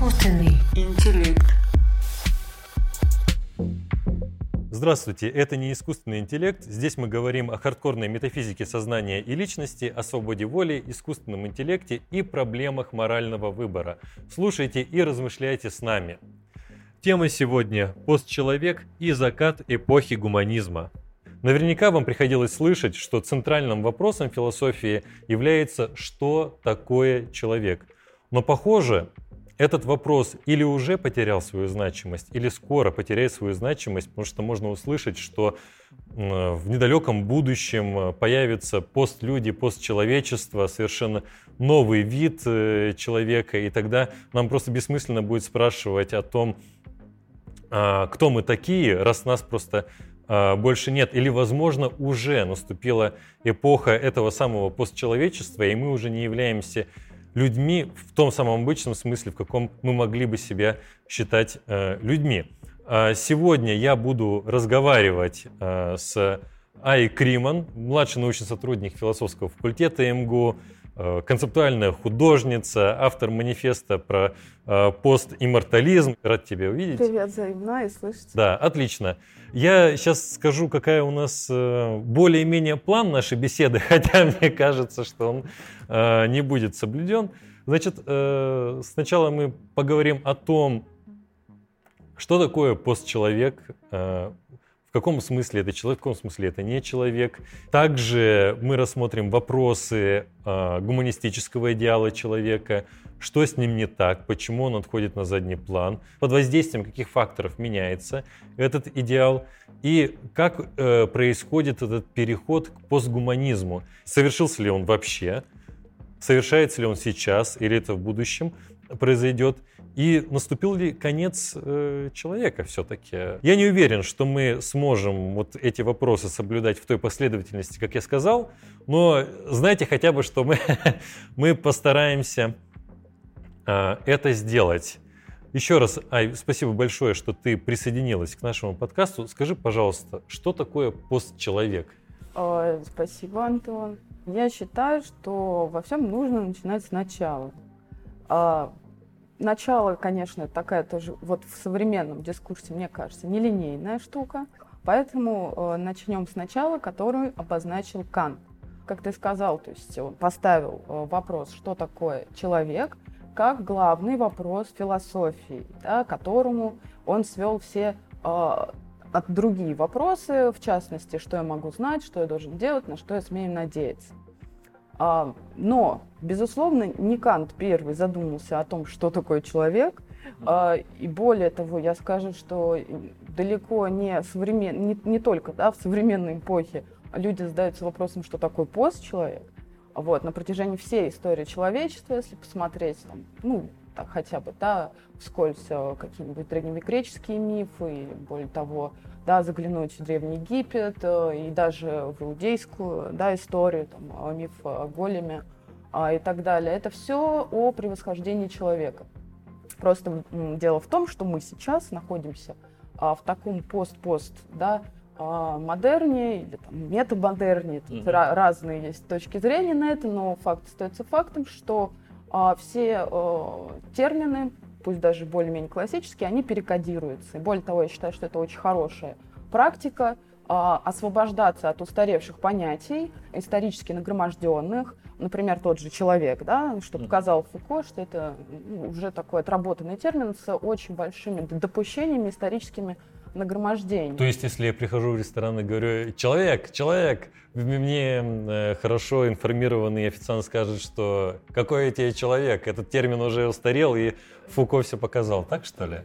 Искусственный интеллект. Здравствуйте, это не искусственный интеллект. Здесь мы говорим о хардкорной метафизике сознания и личности, о свободе воли, искусственном интеллекте и проблемах морального выбора. Слушайте и размышляйте с нами. Тема сегодня – постчеловек и закат эпохи гуманизма. Наверняка вам приходилось слышать, что центральным вопросом философии является «что такое человек?». Но похоже, этот вопрос или уже потерял свою значимость, или скоро потеряет свою значимость, потому что можно услышать, что в недалеком будущем появится постлюди, постчеловечество, совершенно новый вид э, человека, и тогда нам просто бессмысленно будет спрашивать о том, а, кто мы такие, раз нас просто а, больше нет. Или, возможно, уже наступила эпоха этого самого постчеловечества, и мы уже не являемся людьми в том самом обычном смысле, в каком мы могли бы себя считать э, людьми. А сегодня я буду разговаривать э, с Ай Криман, младший научный сотрудник философского факультета МГУ, концептуальная художница, автор манифеста про э, постиммортализм. Рад тебя увидеть. Привет, взаимно и слышать. Да, отлично. Я сейчас скажу, какая у нас э, более-менее план нашей беседы, хотя мне кажется, что он э, не будет соблюден. Значит, э, сначала мы поговорим о том, что такое постчеловек, в каком смысле это человек, в каком смысле это не человек. Также мы рассмотрим вопросы э, гуманистического идеала человека, что с ним не так, почему он отходит на задний план, под воздействием каких факторов меняется этот идеал? И как э, происходит этот переход к постгуманизму. Совершился ли он вообще, совершается ли он сейчас или это в будущем произойдет, и наступил ли конец э, человека все-таки? Я не уверен, что мы сможем вот эти вопросы соблюдать в той последовательности, как я сказал, но знаете хотя бы, что мы, мы постараемся э, это сделать. Еще раз, Ай, спасибо большое, что ты присоединилась к нашему подкасту. Скажи, пожалуйста, что такое постчеловек? О, спасибо, Антон. Я считаю, что во всем нужно начинать сначала. А, начало, конечно, такая тоже, вот в современном дискурсе, мне кажется, нелинейная штука. Поэтому э, начнем сначала, которую обозначил Кант. Как ты сказал, то есть он поставил э, вопрос, что такое человек, как главный вопрос философии, да, которому он свел все э, другие вопросы, в частности, что я могу знать, что я должен делать, на что я смею надеяться. А, но, безусловно, не Кант первый задумался о том, что такое человек. А, и более того, я скажу, что далеко не, современ... не, не только да, в современной эпохе люди задаются вопросом, что такое постчеловек. Вот, на протяжении всей истории человечества, если посмотреть, там, ну, так хотя бы, да, вскользь э, какие-нибудь древнегреческие мифы, или более того, да, заглянуть в Древний Египет э, и даже в иудейскую да, историю, там, миф о големе а, и так далее. Это все о превосхождении человека. Просто дело в том, что мы сейчас находимся а, в таком пост-пост, да, а, модерне или там, метамодерне. Тут mm-hmm. разные есть точки зрения на это, но факт остается фактом, что а, все а, термины пусть даже более-менее классические, они перекодируются. И более того, я считаю, что это очень хорошая практика а, освобождаться от устаревших понятий, исторически нагроможденных, например, тот же человек, да, что показал Фуко, что это ну, уже такой отработанный термин с очень большими допущениями историческими нагромождениями. То есть, если я прихожу в ресторан и говорю, человек, человек, мне э, хорошо информированный официант скажет, что какой я тебе человек, этот термин уже устарел, и Фуко все показал, так что ли?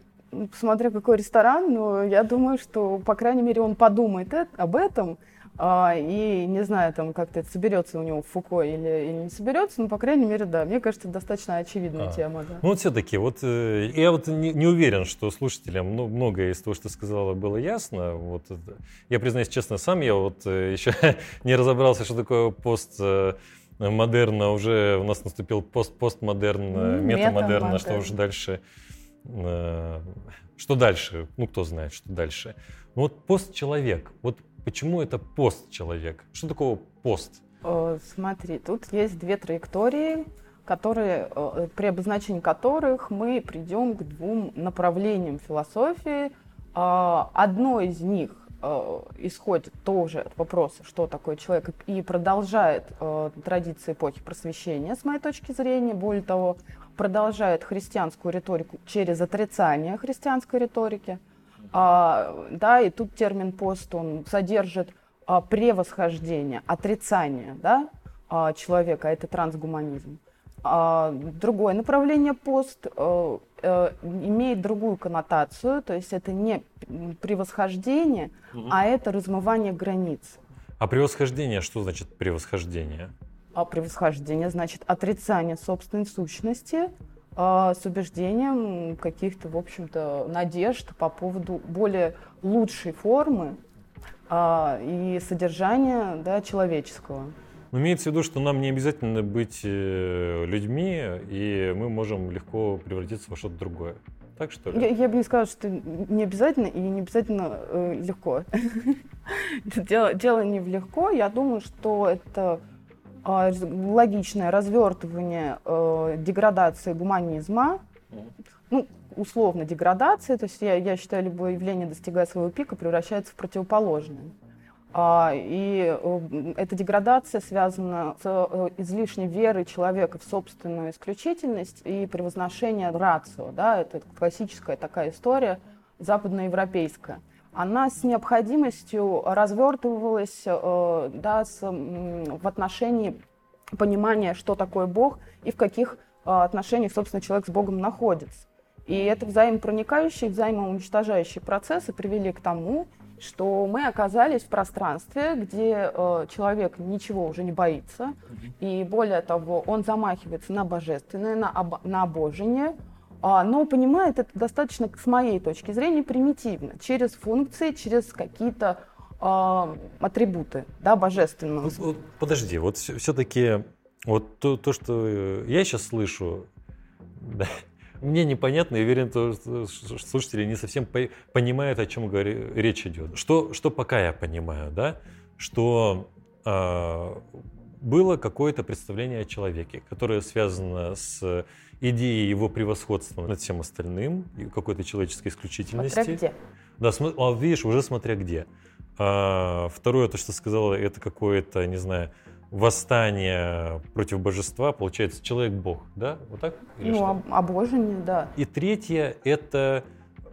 Посмотря какой ресторан, но я думаю, что, по крайней мере, он подумает об этом, а, и не знаю, там как-то это соберется у него в Фуко или, или не соберется, но, по крайней мере, да, мне кажется, достаточно очевидная а. тема. Да. Ну, вот все-таки, вот э, я вот не, не уверен, что слушателям многое из того, что ты сказала, было ясно. Вот, я признаюсь честно, сам я вот э, еще не разобрался, что такое пост э, модерна, уже у нас наступил пост постмодерн, mm, метамодерн, что уже дальше. Что дальше? Ну, кто знает, что дальше. Ну, вот пост-человек. Вот Почему это пост человек? Что такое пост? Смотри, тут есть две траектории, которые, э, при обозначении которых мы придем к двум направлениям философии. А, одно из них э, исходит тоже от вопроса, что такое человек, и продолжает э, традиции эпохи просвещения, с моей точки зрения. Более того, продолжает христианскую риторику через отрицание христианской риторики. А, да, и тут термин пост, он содержит а, превосхождение, отрицание да, а, человека, а это трансгуманизм. А, другое направление пост а, а, имеет другую коннотацию, то есть это не превосхождение, угу. а это размывание границ. А превосхождение, что значит превосхождение? А превосхождение значит отрицание собственной сущности а, с убеждением каких-то, в общем-то, надежд по поводу более лучшей формы а, и содержания да, человеческого. Но имеется в виду, что нам не обязательно быть э, людьми, и мы можем легко превратиться во что-то другое. Так что ли? Я, я бы не сказала, что не обязательно и не обязательно э, легко. дело, дело не в легко. Я думаю, что это э, логичное развертывание э, деградации гуманизма. Ну, условно деградация, то есть я, я считаю, любое явление, достигая своего пика, превращается в противоположное. А, и э, эта деградация связана с э, излишней верой человека в собственную исключительность и превозношение рацио. Да, это классическая такая история западноевропейская. Она с необходимостью развертывалась э, да, с, в отношении понимания, что такое Бог и в каких отношениях, собственно, человек с Богом находится. И это взаимопроникающие, взаимоуничтожающие процессы привели к тому, что мы оказались в пространстве, где э, человек ничего уже не боится, и более того, он замахивается на божественное, на, об, на обожение, э, но понимает это достаточно, с моей точки зрения, примитивно, через функции, через какие-то э, атрибуты да, божественного. Подожди, вот все-таки вот то, то, что я сейчас слышу, да, мне непонятно, и уверен, что слушатели не совсем понимают, о чем речь идет. Что, что пока я понимаю, да, что э, было какое-то представление о человеке, которое связано с идеей его превосходства над всем остальным, какой-то человеческой исключительности. Смотря где. Да, см, а, видишь, уже смотря где. А, второе, то, что сказала, это какое-то, не знаю, восстание против божества, получается, человек-бог, да? Вот так? Или ну, что? обожение, да. И третье – это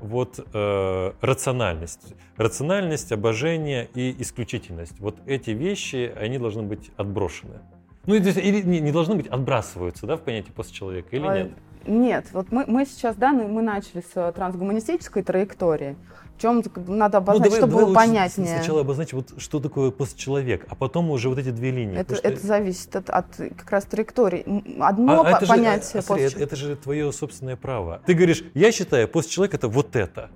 вот э, рациональность. Рациональность, обожение и исключительность. Вот эти вещи, они должны быть отброшены. Ну, или не, не должны быть, отбрасываются, да, в понятие постчеловека, или а, нет? Нет, вот мы, мы сейчас, да, мы начали с трансгуманистической траектории, чем надо ну, обозначить, ну, давай, чтобы давай было понятнее. Сначала обозначить, вот, что такое постчеловек, а потом уже вот эти две линии. Это, это что... зависит от, от как раз траектории. Одно а, по- понятие... Же, а, смотри, это, это же твое собственное право. Ты говоришь, я считаю, постчеловек это вот это.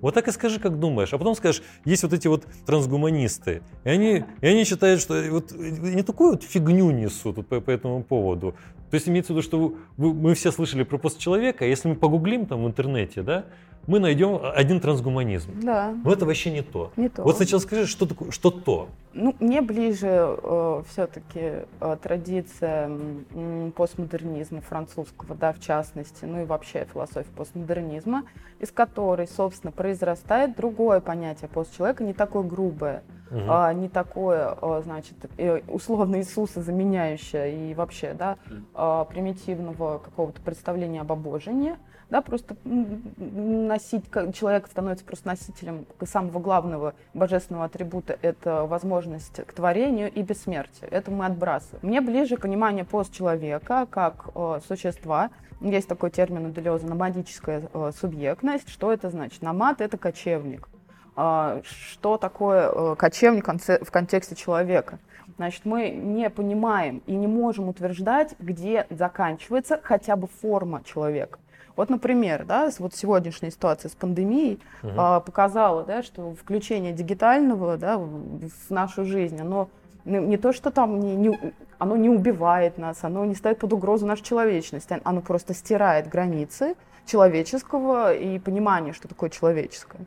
Вот так и скажи, как думаешь. А потом скажешь, есть вот эти вот трансгуманисты, и они, и они считают, что вот не такую вот фигню несут по, по этому поводу. То есть имеется в виду, что вы, мы все слышали про постчеловека, а если мы погуглим там в интернете, да, мы найдем один трансгуманизм. Да. Но это вообще не то. Не то. Вот сначала скажи, что, такое, что то. Ну, мне ближе э, все-таки э, традиция э, постмодернизма французского, да, в частности, ну и вообще философия постмодернизма, из которой, собственно, произрастает другое понятие постчеловека, не такое грубое, угу. а, не такое, а, значит, э, условно Иисуса заменяющее и вообще, да, а, примитивного какого-то представления об обожении, да, просто носить, человек становится просто носителем самого главного божественного атрибута, это возможность к творению и бессмертию. Это мы отбрасываем. Мне ближе понимание постчеловека как э, существа. Есть такой термин у Делеза, номадическая э, субъектность. Что это значит? Номад — это кочевник. Э, что такое э, кочевник в контексте человека? Значит, мы не понимаем и не можем утверждать, где заканчивается хотя бы форма человека. Вот, например, да, вот сегодняшняя ситуация с пандемией угу. а, показала, да, что включение дигитального да, в нашу жизнь, оно не то, что там не, не, оно не убивает нас, оно не ставит под угрозу нашу человечность, оно просто стирает границы человеческого и понимание, что такое человеческое.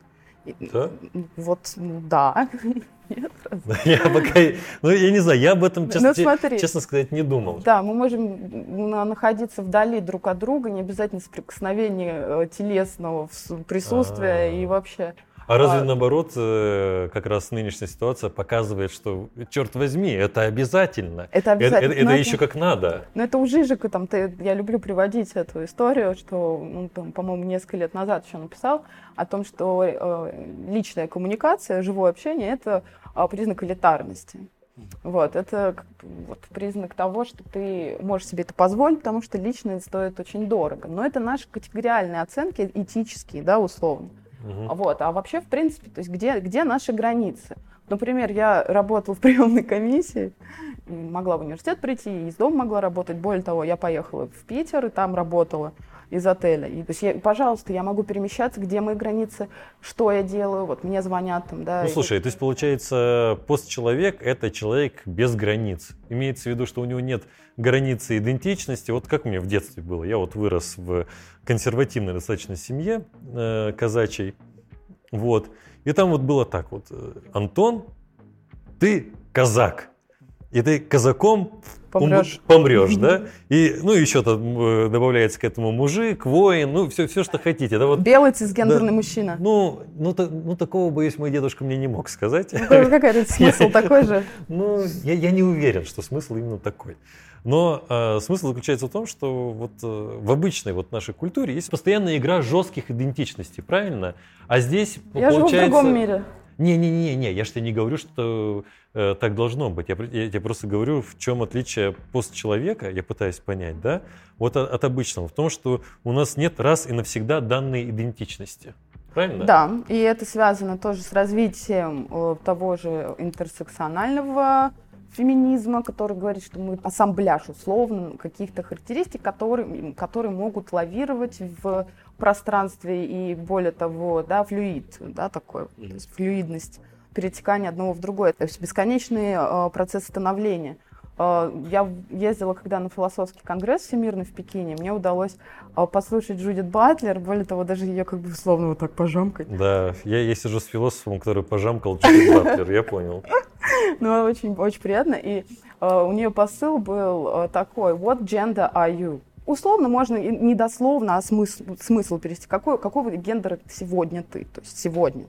Да? Вот, да. Нет, Я пока, ну я не знаю, я об этом, честно, Ну, честно сказать, не думал. Да, мы можем на- находиться вдали друг от друга, не обязательно соприкосновения э, телесного присутствия А. и вообще. А разве А- наоборот, э, как раз нынешняя ситуация показывает, что, черт возьми, это обязательно. Это Это, обязательно. это- Но это еще как надо. Но это у Жижика, там, ты, я люблю приводить эту историю, что, ну, там, по-моему, несколько лет назад еще написал о том, что э, личная коммуникация, живое общение – это а, признак элитарности. Вот, это вот признак того, что ты можешь себе это позволить, потому что личное стоит очень дорого. Но это наши категориальные оценки, этические, да, условно. Мгм. Вот. А вообще, в принципе, то есть где, где наши границы? Например, я работала в приемной комиссии, могла в университет прийти, из дома могла работать. Более того, я поехала в Питер и там работала из отеля. И, то есть, я, пожалуйста, я могу перемещаться, где мои границы, что я делаю, вот мне звонят там, да. Ну, и- слушай, то есть, получается, постчеловек – это человек без границ. Имеется в виду, что у него нет границы идентичности. Вот как мне в детстве было. Я вот вырос в консервативной достаточно семье э, казачьей. Вот. И там вот было так вот. Антон, ты казак. И ты казаком Помрёшь. умр- помрешь, да? И, ну, еще там э, добавляется к этому мужик, воин, ну, все, все что хотите. Да, вот Белый цисгендерный Да. мужчина. ну, ну, та- ну, такого, боюсь, мой дедушка мне не мог сказать. Ну, Какой смысл такой же? Ну, я, я не уверен, что смысл именно такой. Но э, смысл заключается в том, что вот э, в обычной вот нашей культуре есть постоянная игра жестких идентичностей, правильно? А здесь Я живу в получается... другом мире. Не-не-не, я же тебе не говорю, что так должно быть. Я, я тебе просто говорю, в чем отличие постчеловека, я пытаюсь понять, да, вот от, от обычного, в том, что у нас нет раз и навсегда данной идентичности. Правильно? Да, и это связано тоже с развитием э, того же интерсекционального феминизма, который говорит, что мы ассамбляж условно каких-то характеристик, которые, которые могут лавировать в пространстве и более того, да, флюид, да, такой, то есть флюидность перетекания одного в другое, то есть бесконечный э, процесс становления. Э, Я ездила когда на философский конгресс всемирный в Пекине, мне удалось э, послушать Джудит Батлер, более того, даже ее как бы условно вот так пожамкать. Да, я, я сижу с философом, который пожамкал Джуди Батлер, я понял. Ну, очень, очень приятно. И э, у нее посыл был э, такой, what gender are you? Условно можно и не дословно, а смысл, смысл перевести. Какой, какого гендера сегодня ты? То есть сегодня.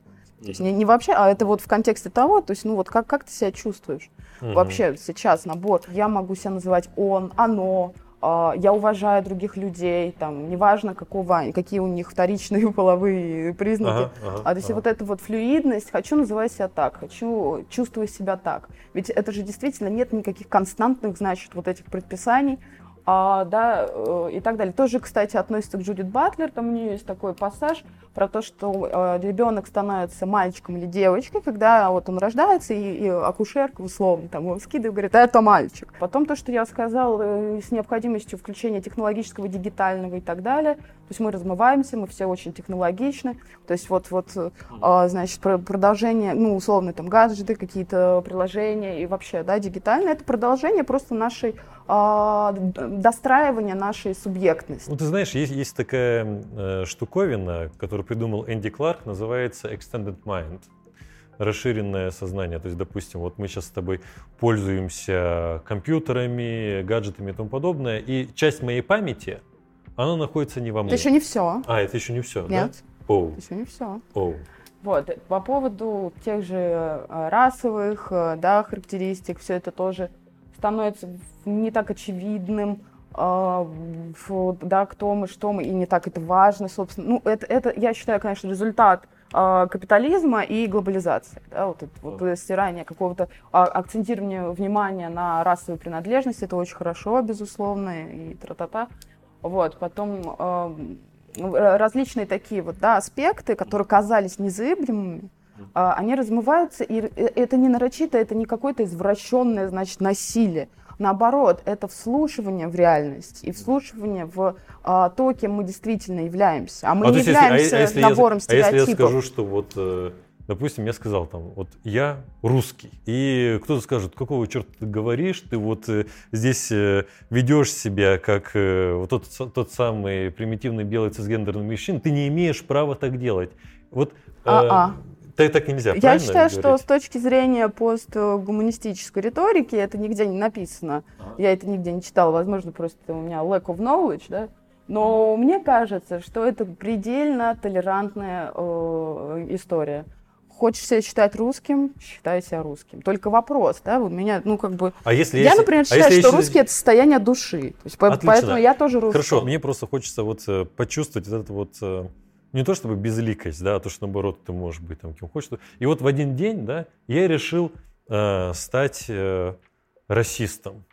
Есть не, не вообще, а это вот в контексте того, то есть, ну вот как, как ты себя чувствуешь? Мгм. Вообще сейчас набор. Я могу себя называть он, оно, а, я уважаю других людей, там, неважно, какого, какие у них вторичные половые признаки. Ага, ага, А то есть ага. вот эта вот флюидность, хочу называть себя так, хочу чувствовать себя так. Ведь это же действительно нет никаких константных, значит, вот этих предписаний, а, да, э, и так далее. Тоже, кстати, относится к Джудит Батлер, там у нее есть такой пассаж про то, что э, ребенок становится мальчиком или девочкой, когда вот он рождается, и, и акушерка, условно, там его скидывает, говорит, это мальчик. Потом то, что я сказала, э, с необходимостью включения технологического, дигитального и так далее. То есть мы размываемся, мы все очень технологичны. То есть вот, вот э, а, значит, про- продолжение, ну, условно, там, гаджеты, какие-то приложения и вообще, да, дигитальное, это продолжение просто нашей, а, достраивания нашей субъектности. Ну, ты знаешь, есть, есть такая э, штуковина, которую придумал Энди Кларк, называется Extended Mind. Расширенное сознание. То есть, допустим, вот мы сейчас с тобой пользуемся компьютерами, гаджетами и тому подобное, и часть моей памяти, она находится не во мне. Это еще не все. А, это еще не все, Нет, да? Оу, это еще не все. оу. Вот, э, по поводу тех же э, расовых, э, да, характеристик, все это тоже становится не так очевидным, в- да, кто мы, что мы, и не так это важно, собственно. Ну, это, это я считаю, конечно, результат капитализма и глобализации. Да, вот это вот э, стирание какого-то а, акцентирования внимания на расовую принадлежность, это очень хорошо, безусловно, и тра-та-та. Вот, потом р- различные такие вот, да, аспекты, которые казались незыблемыми, а, они размываются, и э, это не нарочито, это не какое-то извращенное, значит, насилие. Наоборот, это вслушивание в реальность и вслушивание в а, то, кем мы действительно являемся. А мы А не если- а являемся если я- набором А если я стереотипов. скажу, что вот, э, допустим, я сказал там, вот я русский, и кто-то скажет, какого черта ты говоришь, ты вот э, здесь э, ведешь себя как э, вот тот, тот самый примитивный белый цисгендерный мужчина, ты не имеешь права так делать. Вот э, А-а. так, так нельзя, Я считаю, что с точки зрения постгуманистической риторики это нигде не написано. А. Я это нигде не читала, возможно, просто у меня lack of knowledge, да. Но мне кажется, что это предельно толерантная э, история. Хочешь себя считать русским, считай себя русским. Только вопрос, да, у меня, ну, как бы... А если я, если, например, а считаю, если что если... русский – это состояние души. То есть, Отлично. поэтому я тоже русский. Хорошо, мне просто хочется вот э, почувствовать вот это вот э, не то чтобы безликость, да, а то, что наоборот ты можешь быть там кем хочешь. И вот в один день, да, я решил э, стать э, расистом,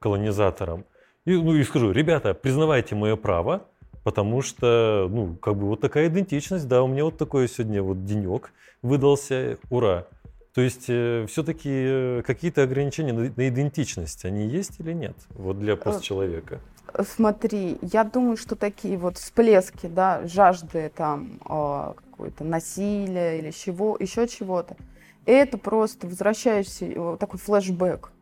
колонизатором. И, ну, и скажу, ребята, признавайте мое право, потому что, ну, как бы вот такая идентичность, да, у меня вот такой сегодня вот денек выдался, ура. То есть э, все-таки э, какие-то ограничения на, на идентичность, они есть или нет, вот для э, постчеловека? Смотри, я думаю, что такие вот всплески, да, жажды там э, какое-то насилия или чего, еще чего-то, это просто возвращаешься, э, такой флешбэк,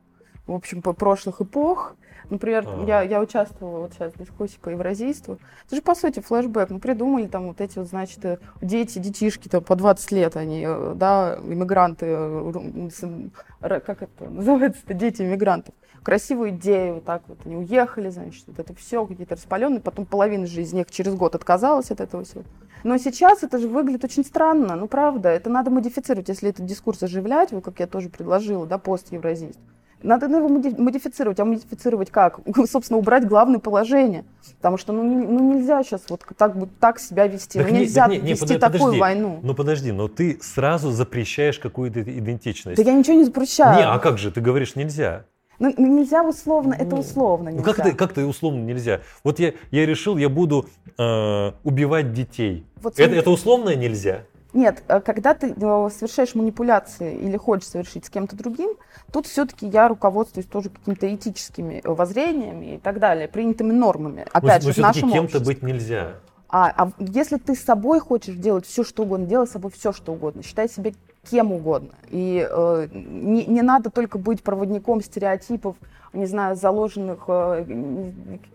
в общем, по прошлых эпох, Например, а. я, я участвовала вот сейчас в дискуссии по евразийству. Это же, по сути, флешбэк. Мы придумали там вот эти вот, значит, э, дети, детишки, там, по 20 лет они, э, да, иммигранты, э, как это называется-то, дети иммигрантов. Красивую идею, вот так вот они уехали, значит, вот это все, какие-то распаленные, потом половина же из них через год отказалась от этого всего. Но сейчас это же выглядит очень странно, ну правда, это надо модифицировать, если этот дискурс оживлять, вот как я тоже предложила, да, пост евразийств надо его модифицировать. А модифицировать как? Собственно, убрать главное положение. Потому что ну, не, ну нельзя сейчас вот так, так себя вести. Так ну, нельзя не, не, вести не, такую подожди, войну. Ну подожди, но ты сразу запрещаешь какую-то идентичность. Да я ничего не запрещаю. Не, а как же? Ты говоришь нельзя. Ну, ну нельзя условно, ну, это условно нельзя. Ну как это, как это условно нельзя? Вот я, я решил, я буду э, убивать детей. Вот, это, это условно нельзя? Нет, э, когда ты э, совершаешь манипуляции или хочешь совершить с кем-то другим, тут все-таки я руководствуюсь тоже какими-то этическими э, воззрениями и так далее, принятыми нормами. Опять но, же, но в нашем кем-то быть нельзя. А, а если ты с собой хочешь делать все, что угодно, делай с собой все, что угодно. Считай себя кем угодно. И э, не, не надо только быть проводником стереотипов, не знаю, заложенных э,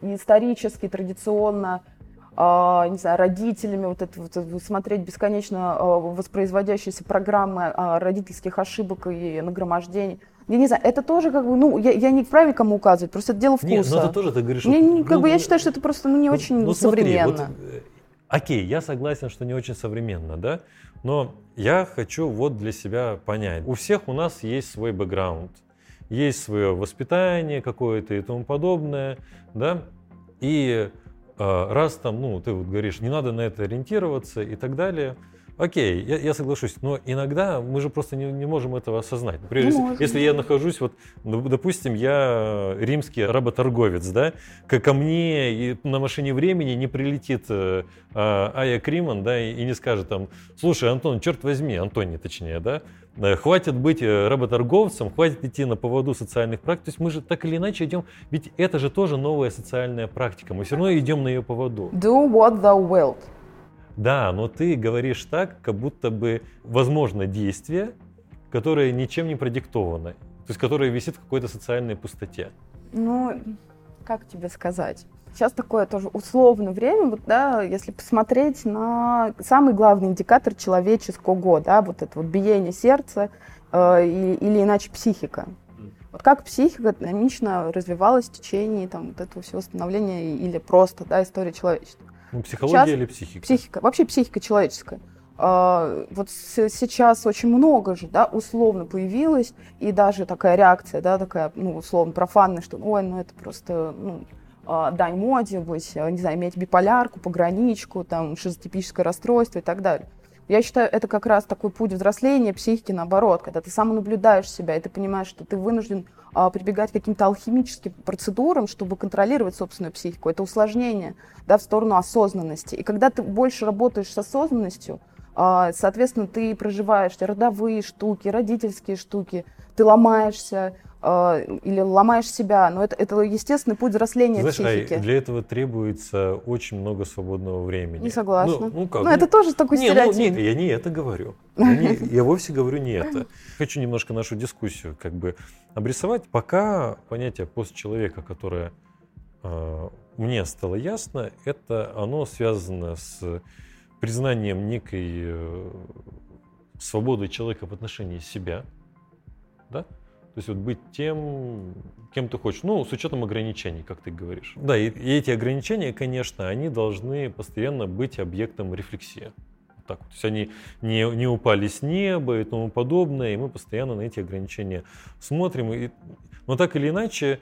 исторически, традиционно не знаю, родителями, вот это вот, смотреть бесконечно а, воспроизводящиеся программы а, родительских ошибок и нагромождений. Я не знаю, это тоже как бы, ну, я, я не вправе кому указывать, просто это дело вкуса. Нет, но это тоже ты говоришь. Мне, ну, как бы, я считаю, что это просто ну, не ну, очень ну, современно. Смотри, вот, э, окей, я согласен, что не очень современно, да, но я хочу вот для себя понять. У всех у нас есть свой бэкграунд, есть свое воспитание какое-то и тому подобное, да, и а, раз там, ну, ты вот говоришь, не надо на это ориентироваться и так далее, окей, я, я соглашусь, но иногда мы же просто не, не можем этого осознать. Например, если, если я нахожусь, вот, ну, допустим, я римский работорговец, да, ко, ко мне и на машине времени не прилетит э, а, Ая Криман, да, и, и не скажет там, слушай, Антон, черт возьми, Антоний точнее, да, Э, хватит быть э, работорговцем, хватит идти на поводу социальных практик. То есть мы же так или иначе идем, ведь это же тоже новая социальная практика, мы все равно идем на ее поводу. Do what thou wilt. Да, но ты говоришь так, как будто бы возможно действие, которое ничем не продиктовано, то есть которое висит в какой-то социальной пустоте. Ну, как тебе сказать? Сейчас такое тоже условное время, вот, да, если посмотреть на самый главный индикатор человеческого, да, вот это вот биение сердца э, или, или иначе психика. Вот как психика динамично развивалась в течение там, вот этого всего становления или просто да, истории человечества. Ну, психология сейчас, или психика? Психика. Вообще психика человеческая. Uh, вот с, сейчас очень много же, да, условно появилось, и даже такая реакция, да, такая, ну, условно профанная, что, ой, ну, это просто, ну, а, дань моде, быть, э, не знаю, иметь биполярку, пограничку, там, шизотипическое расстройство и так далее. Я считаю, это как раз такой путь взросления психики, наоборот, когда ты сам наблюдаешь себя, и ты понимаешь, что ты вынужден а, прибегать к каким-то алхимическим процедурам, чтобы контролировать собственную психику. Это усложнение да, в сторону осознанности. И когда ты больше работаешь с осознанностью, а, соответственно, ты проживаешь родовые штуки, родительские штуки, ты ломаешься, а, или ломаешь себя, но это, это естественный путь взросления Знаешь, психики. А для этого требуется очень много свободного времени. Не согласна. Ну, ну как? Ну, это тоже такой не, стереотип. Ну, нет, я не это говорю. Я, не, я вовсе говорю не это. Хочу немножко нашу дискуссию как бы обрисовать. Пока понятие постчеловека, которое э, мне стало ясно, это оно связано с признанием некой э, свободы человека в отношении себя, да, то есть вот быть тем, кем ты хочешь, ну, с учетом ограничений, как ты говоришь. Да, и, и эти ограничения, конечно, они должны постоянно быть объектом рефлексии. Так, то есть они не, не упали с неба и тому подобное, и мы постоянно на эти ограничения смотрим. И, но так или иначе,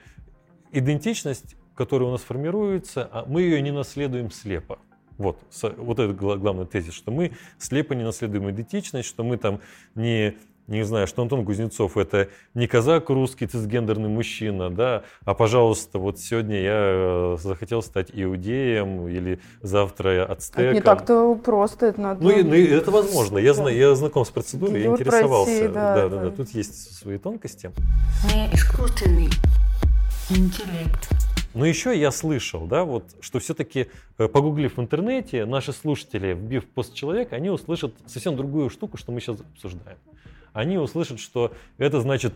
идентичность, которая у нас формируется, а мы ее не наследуем слепо. Вот, вот это главный тезис, что мы слепо не наследуем идентичность, что мы там не не знаю, что Антон Кузнецов это не казак русский цисгендерный мужчина, да, а пожалуйста, вот сегодня я э, захотел стать иудеем или завтра ацтеком. Это не так-то просто, это надо... Ну, ну это возможно, я, знаю, я знаком с процедурой, я интересовался. Пройти, да, да, да, да, тут есть свои тонкости. Не искусственный интеллект. Но еще я слышал, да, вот, что все-таки, э, погуглив в интернете, наши слушатели, вбив пост человека, они услышат совсем другую штуку, что мы сейчас обсуждаем они услышат, что это значит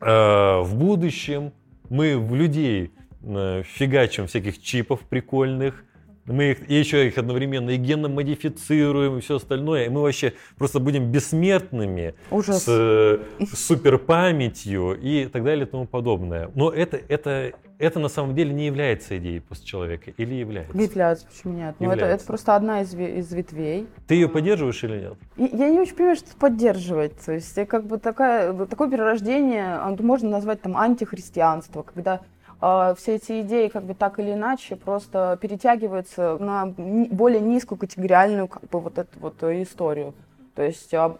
э, в будущем мы в людей э, фигачим всяких чипов прикольных, мы их, и еще их одновременно и генно модифицируем, и все остальное, и мы вообще просто будем бессмертными Ужас. с, с суперпамятью и так далее и тому подобное. Но это, это, это на самом деле не является идеей постчеловека или является? Является, почему нет? Ну, это, это просто одна из, из ветвей. Ты ее поддерживаешь или нет? И, я не очень понимаю, что поддерживать. То есть как бы такая, такое перерождение можно назвать там антихристианство, когда все эти идеи как бы так или иначе просто перетягиваются на более низкую категориальную как бы вот эту вот историю. То есть а,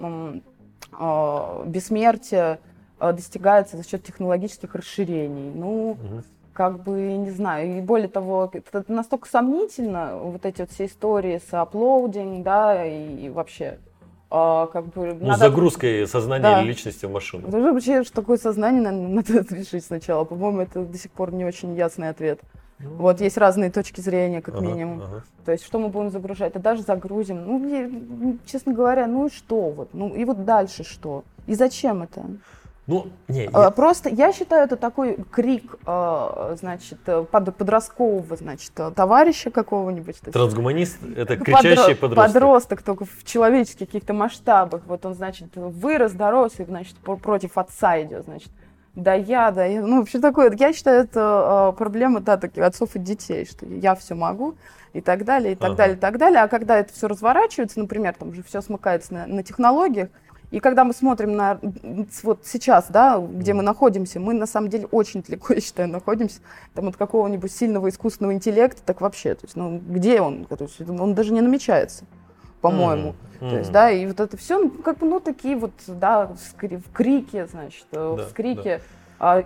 а, бессмертие достигается за счет технологических расширений. Ну, угу. как бы, не знаю, и более того, это настолько сомнительно, вот эти вот все истории с аплоудинг, да, и вообще а, как бы... Ну, надо... загрузкой сознания да. или личности в машину. Даже вообще, что такое сознание, наверное, надо решить сначала. По-моему, это до сих пор не очень ясный ответ. Ну, вот есть разные точки зрения, как ага, минимум. Ага. То есть, что мы будем загружать? И даже загрузим. Ну, честно говоря, ну и что вот? Ну и вот дальше что? И зачем это? Ну, не, я... А, просто я считаю, это такой крик, а, значит, под, подросткового, значит, товарища какого-нибудь. Трансгуманист – это кричащий Подро... подросток. Подросток, только в человеческих каких-то масштабах. Вот он, значит, вырос, дорос и, значит, против отца идет, значит. Да я, да я. Ну, вообще такое, я считаю, это проблема, да, таких отцов и детей, что я все могу и так далее, и так ага. далее, и так далее. А когда это все разворачивается, например, там же все смыкается на, на технологиях, и когда мы смотрим на вот сейчас, да, где мы находимся, мы на самом деле очень далеко, я считаю, находимся там от какого-нибудь сильного искусственного интеллекта, так вообще, то есть, ну, где он? То есть, он даже не намечается, по-моему. Mm-hmm. То есть, да, и вот это все, ну, как бы, ну, такие вот, да, в крике, значит, э, да, в скрике. Да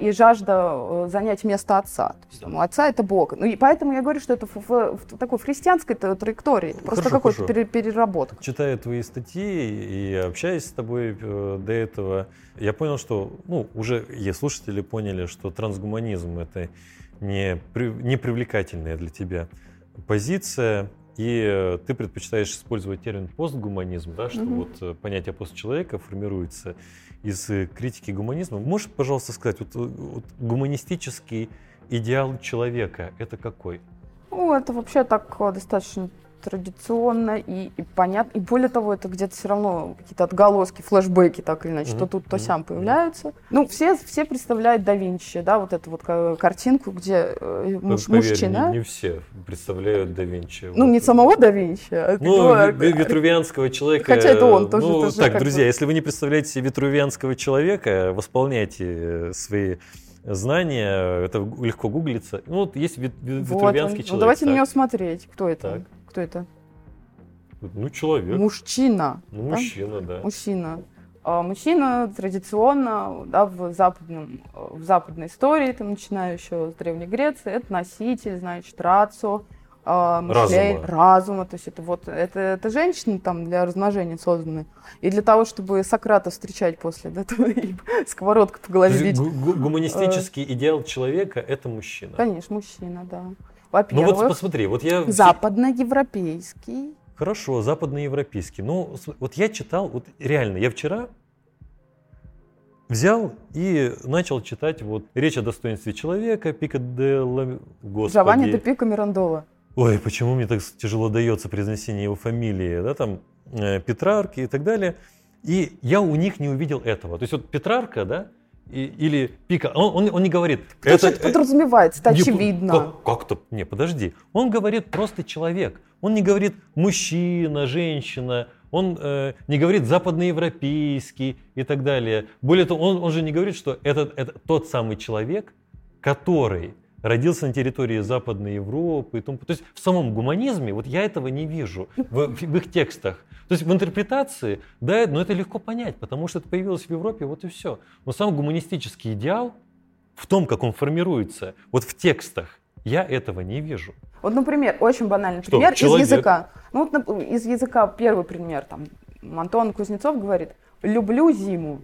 и жажда э, занять место отца. То есть, ну, отца это Бог. Ну и поэтому я говорю, что это в, в, в такой христианской траектории, это просто какой-то пере, переработка. Читая твои статьи и общаясь с тобой э, до этого, я понял, что ну, уже и слушатели поняли, что трансгуманизм это не, не привлекательная для тебя позиция, и э, ты предпочитаешь использовать термин постгуманизм, да, что mm-hmm. вот э, понятие постчеловека формируется из э, критики гуманизма. Можешь, пожалуйста, сказать, вот, вот гуманистический идеал человека это какой? Ну, это вообще так достаточно традиционно и, и понятно. И более того, это где-то все равно какие-то отголоски, флешбеки, так или иначе, mm-hmm. то тут, то сям появляются. Ну, все, все представляют да Винчи, да, вот эту вот картинку, где э, муж, Поверь, мужчина. Не, не все представляют да Винчи. Ну, вот. не самого да Винчи, а Ну, витрувианского человека. Хотя это он тоже. Ну, тоже так, друзья, если вы не представляете себе витрувианского человека, восполняйте э, свои знания, это легко гуглится. Ну, вот есть витрувианский вот человек. Ну, давайте так. на него смотреть, кто это. Так. Кто это? Ну, человек. Мужчина. Ну, да? мужчина, да. Мужчина. А, мужчина традиционно да, в, западном, в западной истории, там, начиная еще с Древней Греции, это носитель, значит, рацио, э, мышлей, разума. разума. То есть это вот это, это женщины там для размножения созданы. И для того, чтобы Сократа встречать после да, сковородку по голове бить. Гуманистический идеал человека это мужчина. Конечно, мужчина, да. Во-первых, ну вот посмотри, вот я... Западноевропейский. Хорошо, западноевропейский. Ну, вот я читал, вот реально, я вчера взял и начал читать вот «Речь о достоинстве человека», Пика де Ла... Господи. Джованни де Пика Мирандола. ой, почему мне так тяжело дается произнесение его фамилии, да, там, э, Петрарки и так далее. И я у них не увидел этого. То есть вот Петрарка, да, и, или Пика, он, он, он не говорит... Кто это, это подразумевается, это не, очевидно. Как, как-то, не, подожди. Он говорит просто человек. Он не говорит мужчина, женщина, он э, не говорит западноевропейский и так далее. Более того, он, он же не говорит, что это, это тот самый человек, который родился на территории Западной Европы. И тому. То есть в самом гуманизме вот я этого не вижу в, в их текстах. То есть в интерпретации, да, но это легко понять, потому что это появилось в Европе, вот и все. Но сам гуманистический идеал в том, как он формируется, вот в текстах, я этого не вижу. Вот, например, очень банальный Что, пример человек? из языка. Ну, вот из языка первый пример. Там Антон Кузнецов говорит, люблю зиму.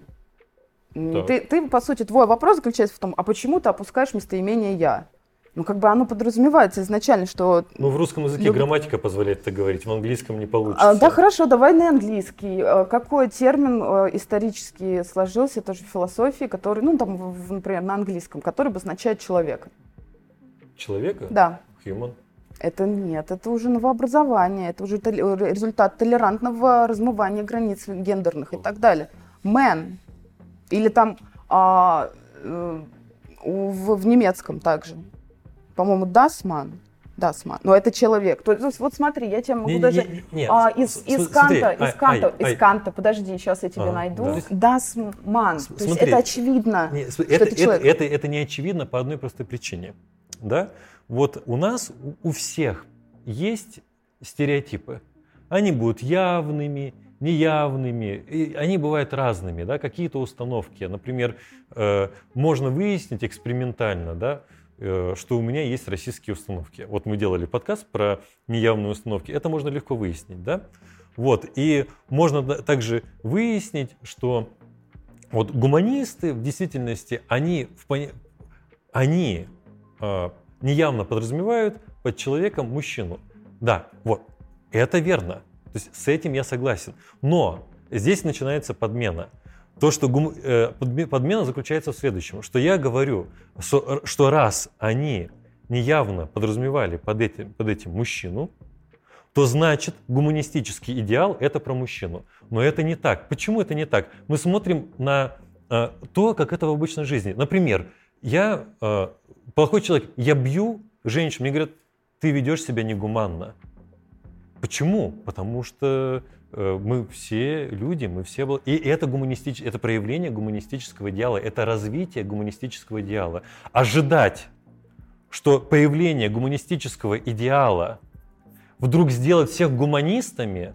Ты, ты, по сути, твой вопрос заключается в том, а почему ты опускаешь местоимение «я»? Ну, как бы оно подразумевается изначально, что... Ну, в русском языке люб... грамматика позволяет это говорить, в английском не получится. А, да, хорошо, давай на английский. А, какой термин а, исторически сложился, тоже в философии, который, ну, там, например, на английском, который обозначает человека? Человека? Да. Human. Это нет, это уже новообразование, это уже результат толерантного размывания границ гендерных и так далее. Man или там а, э, в, в немецком также. По-моему, das Man. Das Man. Но это человек. То, то, вот смотри, я тебе могу не, даже не, не, а, из, из смотри, Канта, из Канта, ай, из Канта, подожди, сейчас я тебе а, найду. Да. Das Man. То смотри, есть это очевидно. Не, что это, это, человек. это, это, это не очевидно по одной простой причине. Да? Вот у нас, у всех есть стереотипы. Они будут явными, неявными, и они бывают разными, да, какие-то установки. Например, э, можно выяснить экспериментально, да, э, что у меня есть российские установки. Вот мы делали подкаст про неявные установки, это можно легко выяснить, да. Вот, и можно также выяснить, что вот гуманисты в действительности, они, в, они э, неявно подразумевают под человеком мужчину. Да, вот, это верно. То есть с этим я согласен. Но здесь начинается подмена. То, что гум, э, подмена заключается в следующем, что я говорю, что, что раз они неявно подразумевали под этим, под этим мужчину, то значит гуманистический идеал это про мужчину. Но это не так. Почему это не так? Мы смотрим на э, то, как это в обычной жизни. Например, я э, плохой человек, я бью женщин, мне говорят, ты ведешь себя негуманно. Почему? Потому что э, мы все люди, мы все... И это, гуманистич... это проявление гуманистического идеала, это развитие гуманистического идеала. Ожидать, что появление гуманистического идеала вдруг сделает всех гуманистами,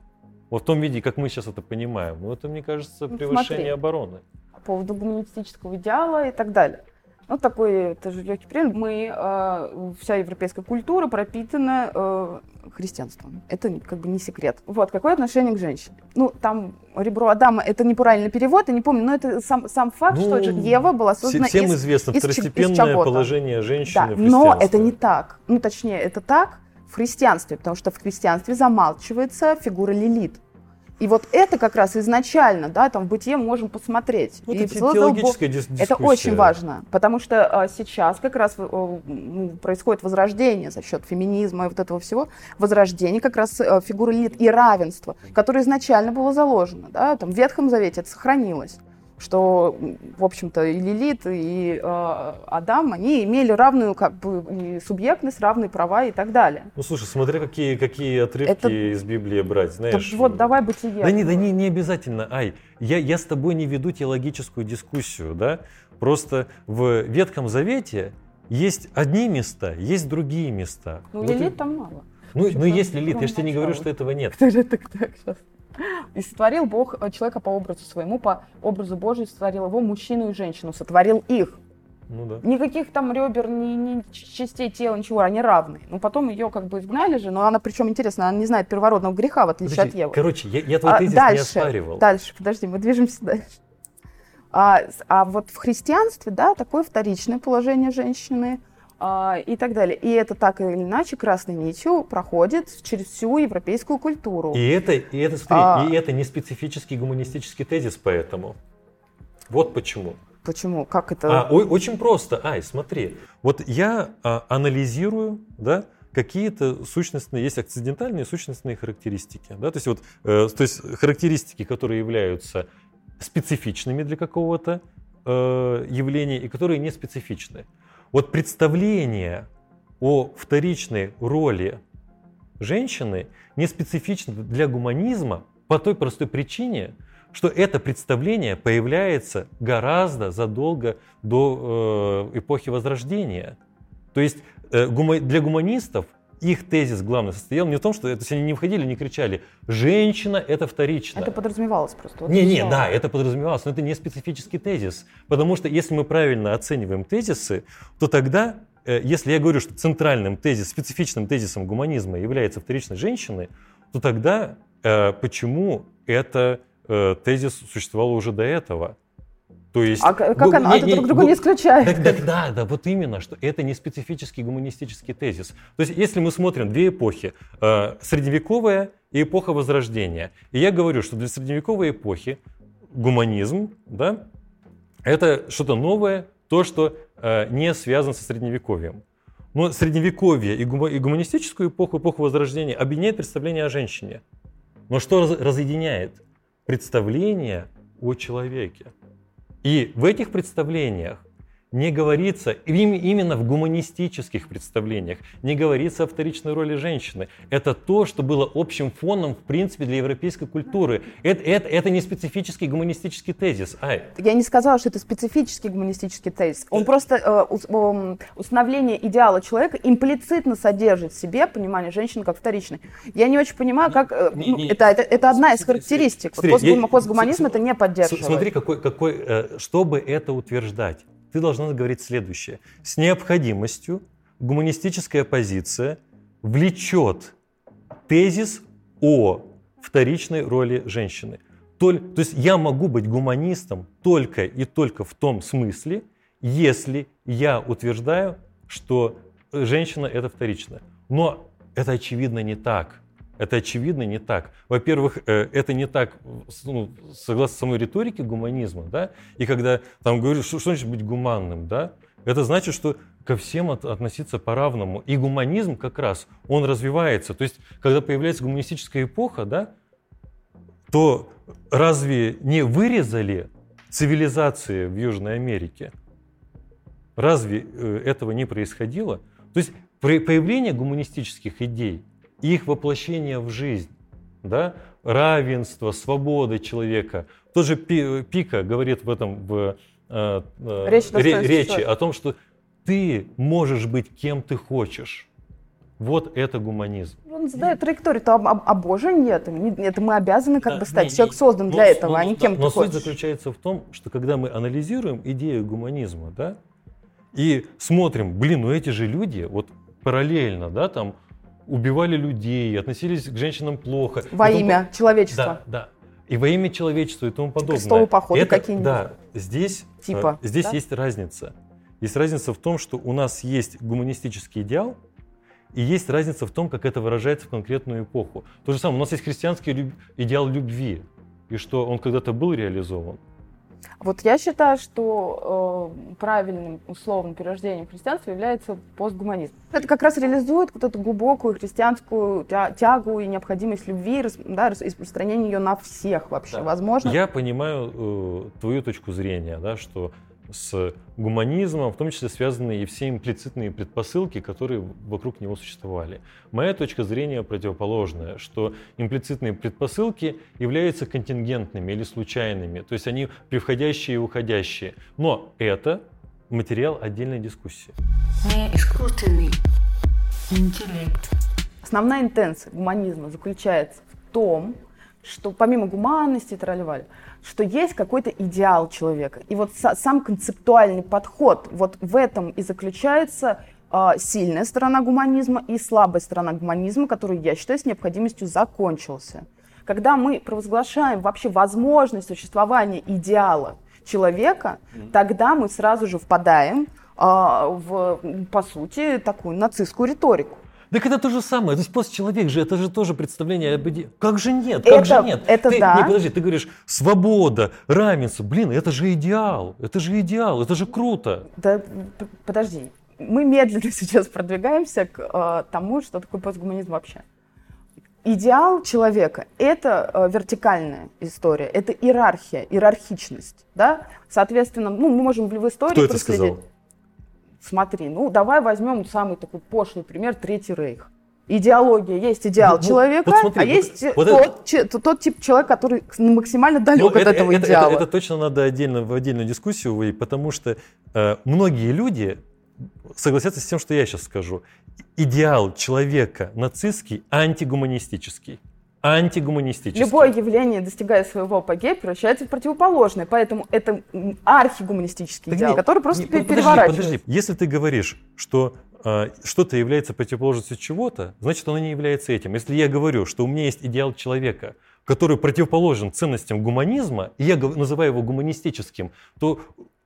вот в том виде, как мы сейчас это понимаем, ну это, мне кажется, ну, превышение Смотри, обороны. По поводу гуманистического идеала и так далее. Ну, такой тоже легкий пример. Мы, э, вся европейская культура пропитана э, христианством. Это как бы не секрет. Вот, какое отношение к женщине? Ну, там ребро Адама, это неправильный перевод, я не помню, но это сам, сам факт, ну, что Ева была создана всем из известно из, второстепенное из положение женщины да, в Но это не так. Ну, точнее, это так в христианстве, потому что в христианстве замалчивается фигура Лилит. И вот это как раз изначально, да, там в бытие можем посмотреть. Вот и теологическая дис- Это очень важно, потому что а, сейчас как раз а, происходит возрождение за счет феминизма и вот этого всего, возрождение как раз а, фигуры лид и равенства, которое изначально было заложено, да, там в Ветхом Завете это сохранилось что, в общем-то, и Лилит, и э, Адам, они имели равную как бы субъектность, равные права и так далее. Ну, слушай, смотря какие, какие отрывки Это... из Библии брать, знаешь. Так вот, давай бытие. Да не, да не, не обязательно, Ай, я, я с тобой не веду теологическую дискуссию, да, просто в Ветхом Завете есть одни места, есть другие места. Ну, вот Лилит и... там мало. Ну, ну есть Лилит, я же тебе не говорю, что этого нет. Же так, так, сейчас? И сотворил Бог э, человека по образу своему, по образу Божию сотворил его, мужчину и женщину, сотворил их. Ну да. Никаких там ребер, ни, ни частей тела, ничего, они равны. Ну потом ее как бы изгнали же, но она причем интересно, она не знает первородного греха, в отличие Подожди, от Евы. Короче, я, я твой а, тезис дальше, не оспаривал. Дальше, подожди, мы движемся дальше. А, а вот в христианстве, да, такое вторичное положение женщины – и так далее. И это так или иначе красной нитью проходит через всю европейскую культуру. И это, и это, смотри, а... и это не специфический гуманистический тезис поэтому. Вот почему. Почему? Как это? А, о, очень просто. Ай, смотри. Вот я а, анализирую, да, какие-то сущностные, есть акцидентальные сущностные характеристики. Да? То, есть вот, э, то есть характеристики, которые являются специфичными для какого-то э, явления и которые не специфичны. Вот представление о вторичной роли женщины не специфично для гуманизма по той простой причине, что это представление появляется гораздо задолго до э, эпохи Возрождения. То есть э, гума, для гуманистов их тезис главный состоял не в том, что это, они не входили, не кричали «женщина – это вторично». Это подразумевалось просто. Вот не, не, да, это подразумевалось, но это не специфический тезис. Потому что если мы правильно оцениваем тезисы, то тогда Э, если я говорю, что центральным тезисом, специфичным тезисом гуманизма является вторичность женщины, то тогда э, почему это э, тезис существовал уже до этого? То есть, а как? Не, это не, друг друга не исключает. Да, да, да, да, вот именно, что это не специфический гуманистический тезис. То есть, если мы смотрим две эпохи, э, средневековая и эпоха Возрождения, и я говорю, что для средневековой эпохи гуманизм, да, это что-то новое, то, что э, не связано со средневековьем. Но средневековье и, гума, и гуманистическую эпоху, эпоху Возрождения объединяет представление о женщине. Но что раз, разъединяет? Представление о человеке. И в этих представлениях не говорится, именно в гуманистических представлениях, не говорится о вторичной роли женщины. Это то, что было общим фоном, в принципе, для европейской культуры. Это, это, это не специфический гуманистический тезис. Ай. Я не сказала, что это специфический гуманистический тезис. Он просто э, установление идеала человека имплицитно содержит в себе понимание женщины как вторичной. Я не очень понимаю, как... Э, не, ну, не, это, это, это одна из характеристик. Смотри, вот постгуманизм я, это не поддерживает. Смотри, какой, какой, э, чтобы это утверждать ты должна говорить следующее. С необходимостью гуманистическая позиция влечет тезис о вторичной роли женщины. То, то есть я могу быть гуманистом только и только в том смысле, если я утверждаю, что женщина это вторично. Но это очевидно не так. Это очевидно не так. Во-первых, э, это не так, ну, согласно самой риторике гуманизма, да, и когда там говорят, что, что значит быть гуманным, да, это значит, что ко всем от, относиться по-равному. И гуманизм как раз, он развивается. То есть, когда появляется гуманистическая эпоха, да, то разве не вырезали цивилизации в Южной Америке? Разве э, этого не происходило? То есть, появление гуманистических идей – их воплощение в жизнь, да, равенство, свобода человека. Тот же Пика говорит в этом в э, э, Речь речи о том, что ты можешь быть кем ты хочешь. Вот это гуманизм. Он задает траекторию, то а, а Боже нет, это мы обязаны как да, бы стать. Не, Человек создан но, для этого, но, а не кем но, ты но хочешь. суть заключается в том, что когда мы анализируем идею гуманизма, да, и смотрим, блин, ну эти же люди, вот параллельно, да, там убивали людей, относились к женщинам плохо. Во тому, имя человечества. Да, да. И во имя человечества и тому подобное. Крестовые походы какие-нибудь. Да, здесь, типа, э, здесь да? есть разница. Есть разница в том, что у нас есть гуманистический идеал, и есть разница в том, как это выражается в конкретную эпоху. То же самое, у нас есть христианский люб... идеал любви, и что он когда-то был реализован. Вот я считаю, что э, правильным условным перерождением христианства является постгуманизм. Это как раз реализует вот эту глубокую христианскую тягу и необходимость любви, да, распространение ее на всех вообще, да. возможно. Я понимаю э, твою точку зрения, да, что с гуманизмом, в том числе связаны и все имплицитные предпосылки, которые вокруг него существовали. Моя точка зрения противоположная, что имплицитные предпосылки являются контингентными или случайными, то есть они приходящие и уходящие. Но это материал отдельной дискуссии. Не искусственный интеллект. Основная интенция гуманизма заключается в том, что помимо гуманности тролливали, что есть какой-то идеал человека. И вот сам концептуальный подход, вот в этом и заключается э, сильная сторона гуманизма и слабая сторона гуманизма, который, я считаю, с необходимостью закончился. Когда мы провозглашаем вообще возможность существования идеала человека, тогда мы сразу же впадаем э, в, по сути, такую нацистскую риторику. Так это то же самое. То есть постчеловек же, это же тоже представление об идее. Как же нет? Как это, же нет? Это ты, да. Не, подожди, ты говоришь свобода, равенство. Блин, это же идеал. Это же идеал. Это же круто. Да, подожди. мы медленно сейчас продвигаемся к э, тому, что такое постгуманизм вообще. Идеал человека – это э, вертикальная история, это иерархия, иерархичность, да? Соответственно, ну, мы можем в истории Кто это проследить. сказал? Смотри, ну давай возьмем самый такой пошлый пример Третий Рейх. Идеология есть идеал вот- человека, вот смотри, а есть вот тот, это- че- тот тип человека, который максимально далек Ну, от это, этого это- идеала. это- это точно надо отдельно, в отдельную дискуссию выводить, потому что э, многие люди согласятся с тем, что я сейчас скажу. Идеал человека нацистский антигуманистический. Антигуманистический. Любое явление, достигая своего апогея, превращается в противоположное. Поэтому это архигуманистический Так идеал, не- который просто не, пе- подожди, переворачивается. подожди. Если ты говоришь, что э, что-то является противоположностью чего-то, значит, оно не является этим. Если я говорю, что у меня есть идеал человека, который противоположен ценностям гуманизма, и я называю его гуманистическим, то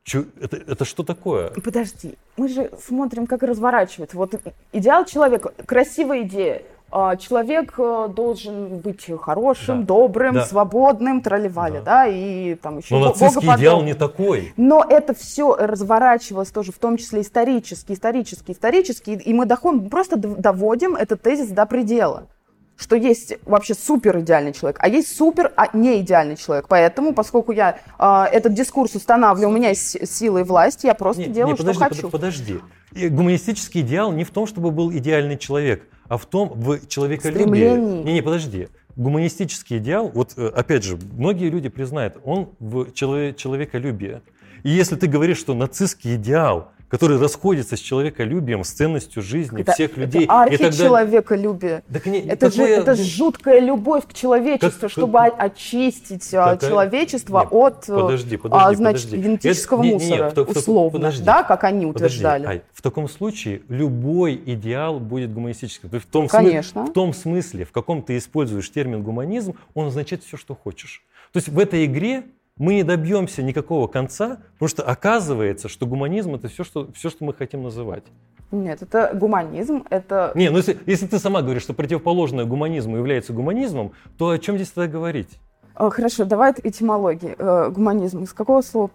чё- это, это что такое? Подожди, мы же смотрим, как разворачивается. Вот идеал человека, красивая идея. А, Человек э, должен быть хорошим, Да. добрым, Да. свободным, тролливали, Да. да, и там еще Но бо- нацистский идеал богоподобным. не такой. Но это все разворачивалось тоже, в том числе исторически, исторически, исторически, и мы доходим, просто доводим этот тезис до предела. Что есть вообще супер идеальный человек, а есть супер а не идеальный человек. Поэтому, поскольку я а, этот дискурс устанавливаю, у меня есть сила и власть, я просто Не, делаю, не, подожди, что хочу. подожди. И гуманистический идеал не в том, чтобы был идеальный человек, а в том, в человеколюбии. Не, не, подожди. Гуманистический идеал, вот э, опять же, многие люди признают, он в чело- человеколюбии. И если ты говоришь, что нацистский идеал, который расходится с человеколюбием, с ценностью жизни Это- всех людей, это архичеловеколюбие. Так не- Это же, какое- это жуткая любовь к человечеству, Как- чтобы о- очистить а, Какая- человечество Не, от подожди, а, подожди, значит, подожди. генетического Это- не- не, не, мусора, в в условно, подожди. да, как они Подожди, утверждали. Ай, в таком случае любой идеал будет гуманистическим. В том, смы- Конечно. в том смысле, в каком ты используешь термин гуманизм, он означает все, что хочешь. То есть в этой игре мы не добьемся никакого конца, потому что оказывается, что гуманизм это все, что, все, что мы хотим называть. Нет, это гуманизм, это Не, ну если, если ты сама говоришь, что противоположное гуманизму является гуманизмом, то о чем здесь тогда говорить? Э, Хорошо, давай от этимологии. Э, Гуманизм из какого слова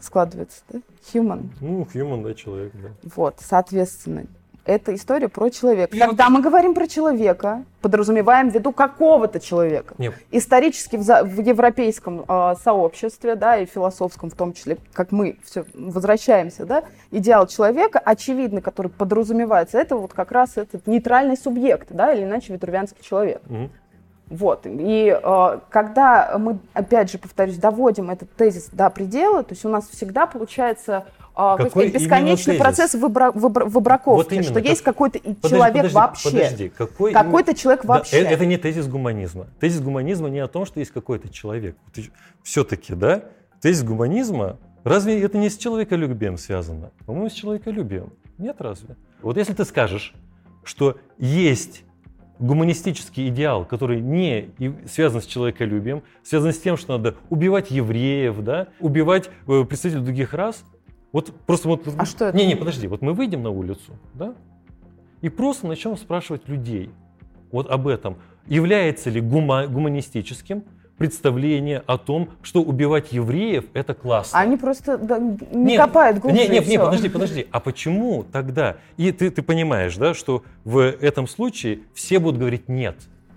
складывается? Да? Human. Ну, human, да, человек, да. Вот, соответственно, это история про человека. Когда мы говорим про человека, подразумеваем в виду какого-то человека. Нет, Исторически в, за- в европейском э, сообществе, да, и философском в том числе, как мы все возвращаемся, да, идеал человека, очевидно, который подразумевается, это вот как раз этот нейтральный субъект, да, или иначе витрувианский человек. Мгм. Вот. И э, когда мы, опять же, повторюсь, доводим этот тезис до предела, то есть у нас всегда получается э, как Какой сказать, бесконечный именно процесс выбра- выбра- выбраковки, Вот именно, что как- есть какой-то Подожди, человек подожди, вообще. Подожди, какой Какой-то человек Да, вообще. э- это не тезис гуманизма. Тезис гуманизма не о том, что есть какой-то человек. Все-таки, да? Тезис гуманизма, разве это не с человеколюбием связано? По-моему, с человеколюбием. Нет, разве? Вот если ты скажешь, что есть гуманистический идеал, который не связан с человеколюбием, связан с тем, что надо убивать евреев, да, убивать э, представителей других рас, вот просто вот... А что это? Не, не, подожди, вот мы выйдем на улицу, да, и просто начнем спрашивать людей вот об этом. Является ли гума- гуманистическим представление о том, что убивать евреев это классно? Они просто да, не Нет, копают глубже. Не, не, и не, всё. подожди, подожди. А почему тогда? И ты, ты понимаешь, да, что в этом случае все будут говорить нет.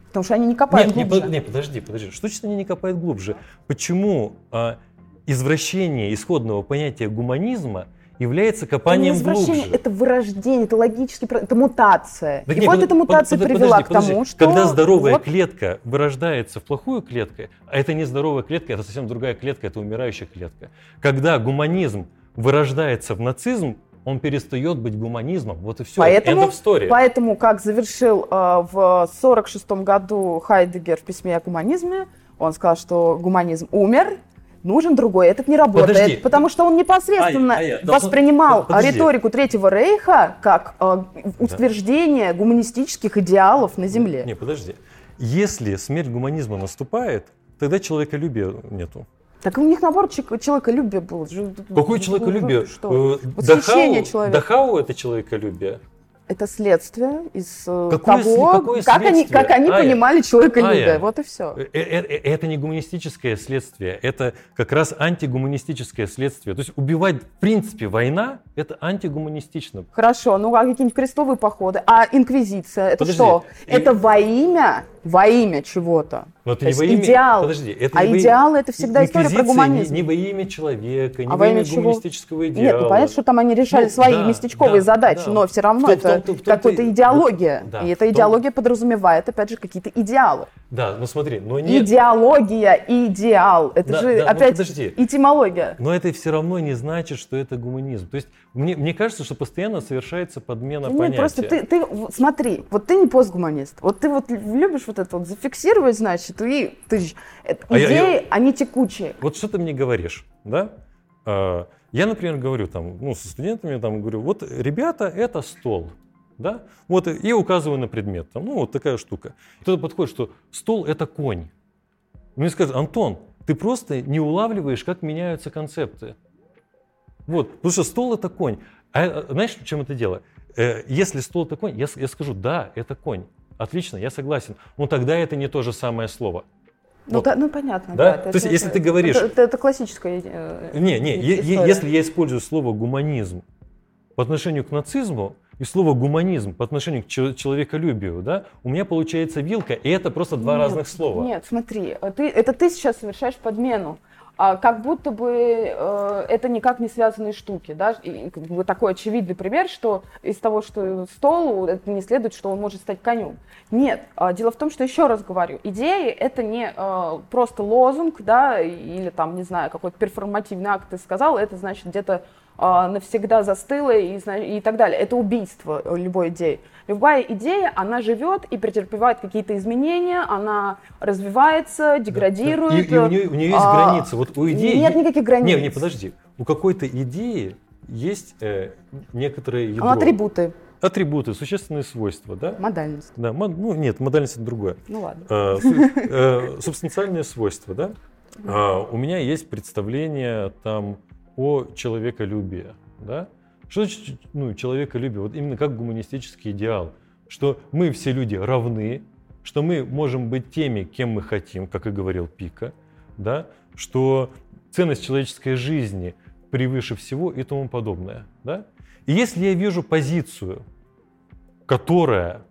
Потому что они не копают Нет, не, глубже. под- не, подожди, подожди. Что значит они не копают глубже? Почему а, извращение исходного понятия гуманизма является Это копанием извращение, глубже? это вырождение, это логический это мутация. Так и не, вот под- эта мутация под- под- привела подожди, к тому, подожди. что... Когда здоровая вот, клетка вырождается в плохую клетку, а это не здоровая клетка, это совсем другая клетка, это умирающая клетка. Когда гуманизм вырождается в нацизм, он перестает быть гуманизмом. Вот и все. Поэтому, поэтому, как завершил э, в 46 году Хайдегер в письме о гуманизме, он сказал, что гуманизм умер, нужен другой, этот не работает, Подожди. потому что он непосредственно Ай, ай, да, воспринимал подожди. риторику Третьего Рейха как э, утверждение гуманистических идеалов на Земле. Не, подожди. Если смерть гуманизма наступает, тогда человеколюбия нету. Так у них, наоборот, человеколюбие было. Какое человеколюбие? Что? Э, Восхищение Дахау, человека. Дахау это человеколюбие. Это следствие из э, Какое того, какое как они, следствие? как они Ая, понимали человеколюбие. Ая. Вот и все. Э, э, Это не гуманистическое следствие, это как раз антигуманистическое следствие. То есть убивать, в принципе, война, это антигуманистично. Хорошо, ну а какие-нибудь крестовые походы? А инквизиция, это Подожди, что? и- Это во имя, во имя чего-то. Но это То не во имя... идеал. Подожди, это А не во имя- идеалы это всегда история про гуманизм. Не, не во имя человека, не А во во имя чего? гуманистического идеала. Нет, ну понятно, что там они решали Ну, свои да, местечковые да, задачи, да. но все равно В том- это какая-то и- идеология. Да, и эта том- идеология подразумевает, опять же, какие-то идеалы. Да, ну смотри, но нет... Идеология, идеал. Это Да, же да, ну опять подожди. этимология. Но это все равно не значит, что это гуманизм. То есть мне, мне кажется, что постоянно совершается подмена Нет, понятия. просто ты, ты смотри, вот ты не постгуманист. Вот ты вот любишь вот это вот зафиксировать, значит, и ты это- А идеи, я- они текучие. Вот что ты мне говоришь, да? А, Я, например, говорю там, ну, со студентами, там, говорю, вот, ребята, это стол, да? Вот, и указываю на предмет, там, ну, вот такая штука. Кто-то подходит, что стол – это конь. Мне скажут, Антон, ты просто не улавливаешь, как меняются концепты. Вот, потому что стол – это конь. А э, знаешь, чем это дело? Э, Если стол – это конь, я, я скажу, да, это конь. Отлично, я согласен. Но тогда это не то же самое слово. Ну, Вот. да, ну понятно, Да? да. То есть, если ты говоришь- Это, это- классическая э, Не, не, история. если я использую слово гуманизм по отношению к нацизму и слово гуманизм по отношению к чел- человеколюбию, да, у меня получается вилка, и это просто два Нет, разных слова. Нет, смотри, э, ты, это ты сейчас совершаешь подмену. А как будто бы э, это никак не связанные штуки, да, и как бы такой очевидный пример, что из того, что стол, это не следует, что он может стать конем. Нет, а, дело в том, что еще раз говорю, идеи это не э, просто лозунг, да, или там, не знаю, какой-то перформативный акт ты сказал, это значит где-то навсегда застыло и, и так далее. Это убийство э, любой идеи. Любая идея, она живет и претерпевает какие-то изменения, она развивается, деградирует. И, и у, нее, у нее есть А, границы. Вот у идеи... Нет никаких границ. Не, не, подожди. У какой-то идеи есть э, некоторые ядро. Атрибуты, Атрибуты, существенные свойства, да? модальность. Да, мо- ну нет, модальность это другое. Ну ладно. Э, э, Субстанциальные свойства, да? А, У меня есть представление там о человеколюбии, да? Что значит ну, человеколюбие? Вот именно как гуманистический идеал, что мы все люди равны, что мы можем быть теми, кем мы хотим, как и говорил Пика, да? Что ценность человеческой жизни превыше всего и тому подобное, да? И если я вижу позицию, которая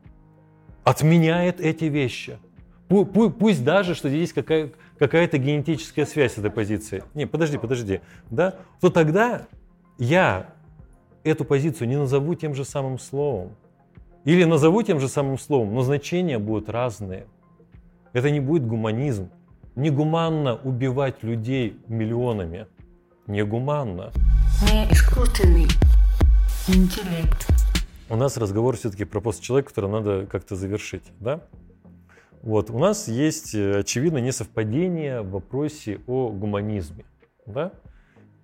отменяет эти вещи. Пу- пу- Пусть даже, что здесь какая- какая-то генетическая связь с этой позицией. Не, подожди, подожди. Да? То тогда я эту позицию не назову тем же самым словом. Или назову тем же самым словом, но значения будут разные. Это не будет гуманизм. Негуманно убивать людей миллионами. Негуманно. Неискусственный интеллект. у нас разговор все-таки про постчеловек, который надо как-то завершить, да? Вот, у нас есть, э, очевидно, несовпадение в вопросе о гуманизме, да?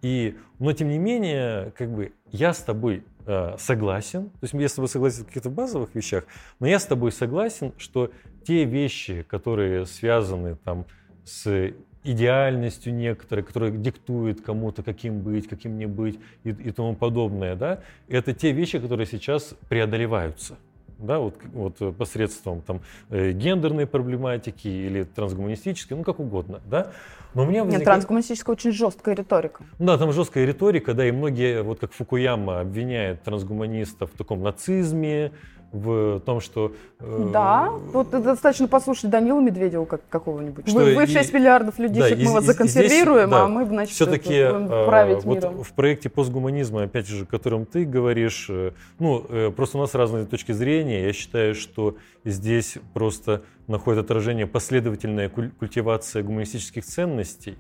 И, но тем не менее, как бы я с тобой э, согласен, то есть я с тобой согласен в каких-то базовых вещах, но я с тобой согласен, что те вещи, которые связаны там с идеальностью некоторой, которая диктует кому-то, каким быть, каким не быть и, и тому подобное, да, это те вещи, которые сейчас преодолеваются. Да, вот, вот э, посредством там, э, гендерной проблематики или трансгуманистической, ну как угодно. Да? Но у меня Нет, возникает- трансгуманистическая очень жесткая риторика. Да, там жесткая риторика, да, и многие, вот как Фукуяма, обвиняют трансгуманистов в таком нацизме, в том, что... э, Да, вот достаточно послушать Данила Медведева как какого-нибудь. Что Вы, вы и- 6 миллиардов людишек, и- мы вас и- и законсервируем, здесь, да, а мы, значит, все-таки это, будем править вот миром. в проекте постгуманизма, опять же, о котором ты говоришь, э, ну, э, просто у нас разные точки зрения. Я считаю, что здесь просто находит отражение последовательная куль- культивация гуманистических ценностей.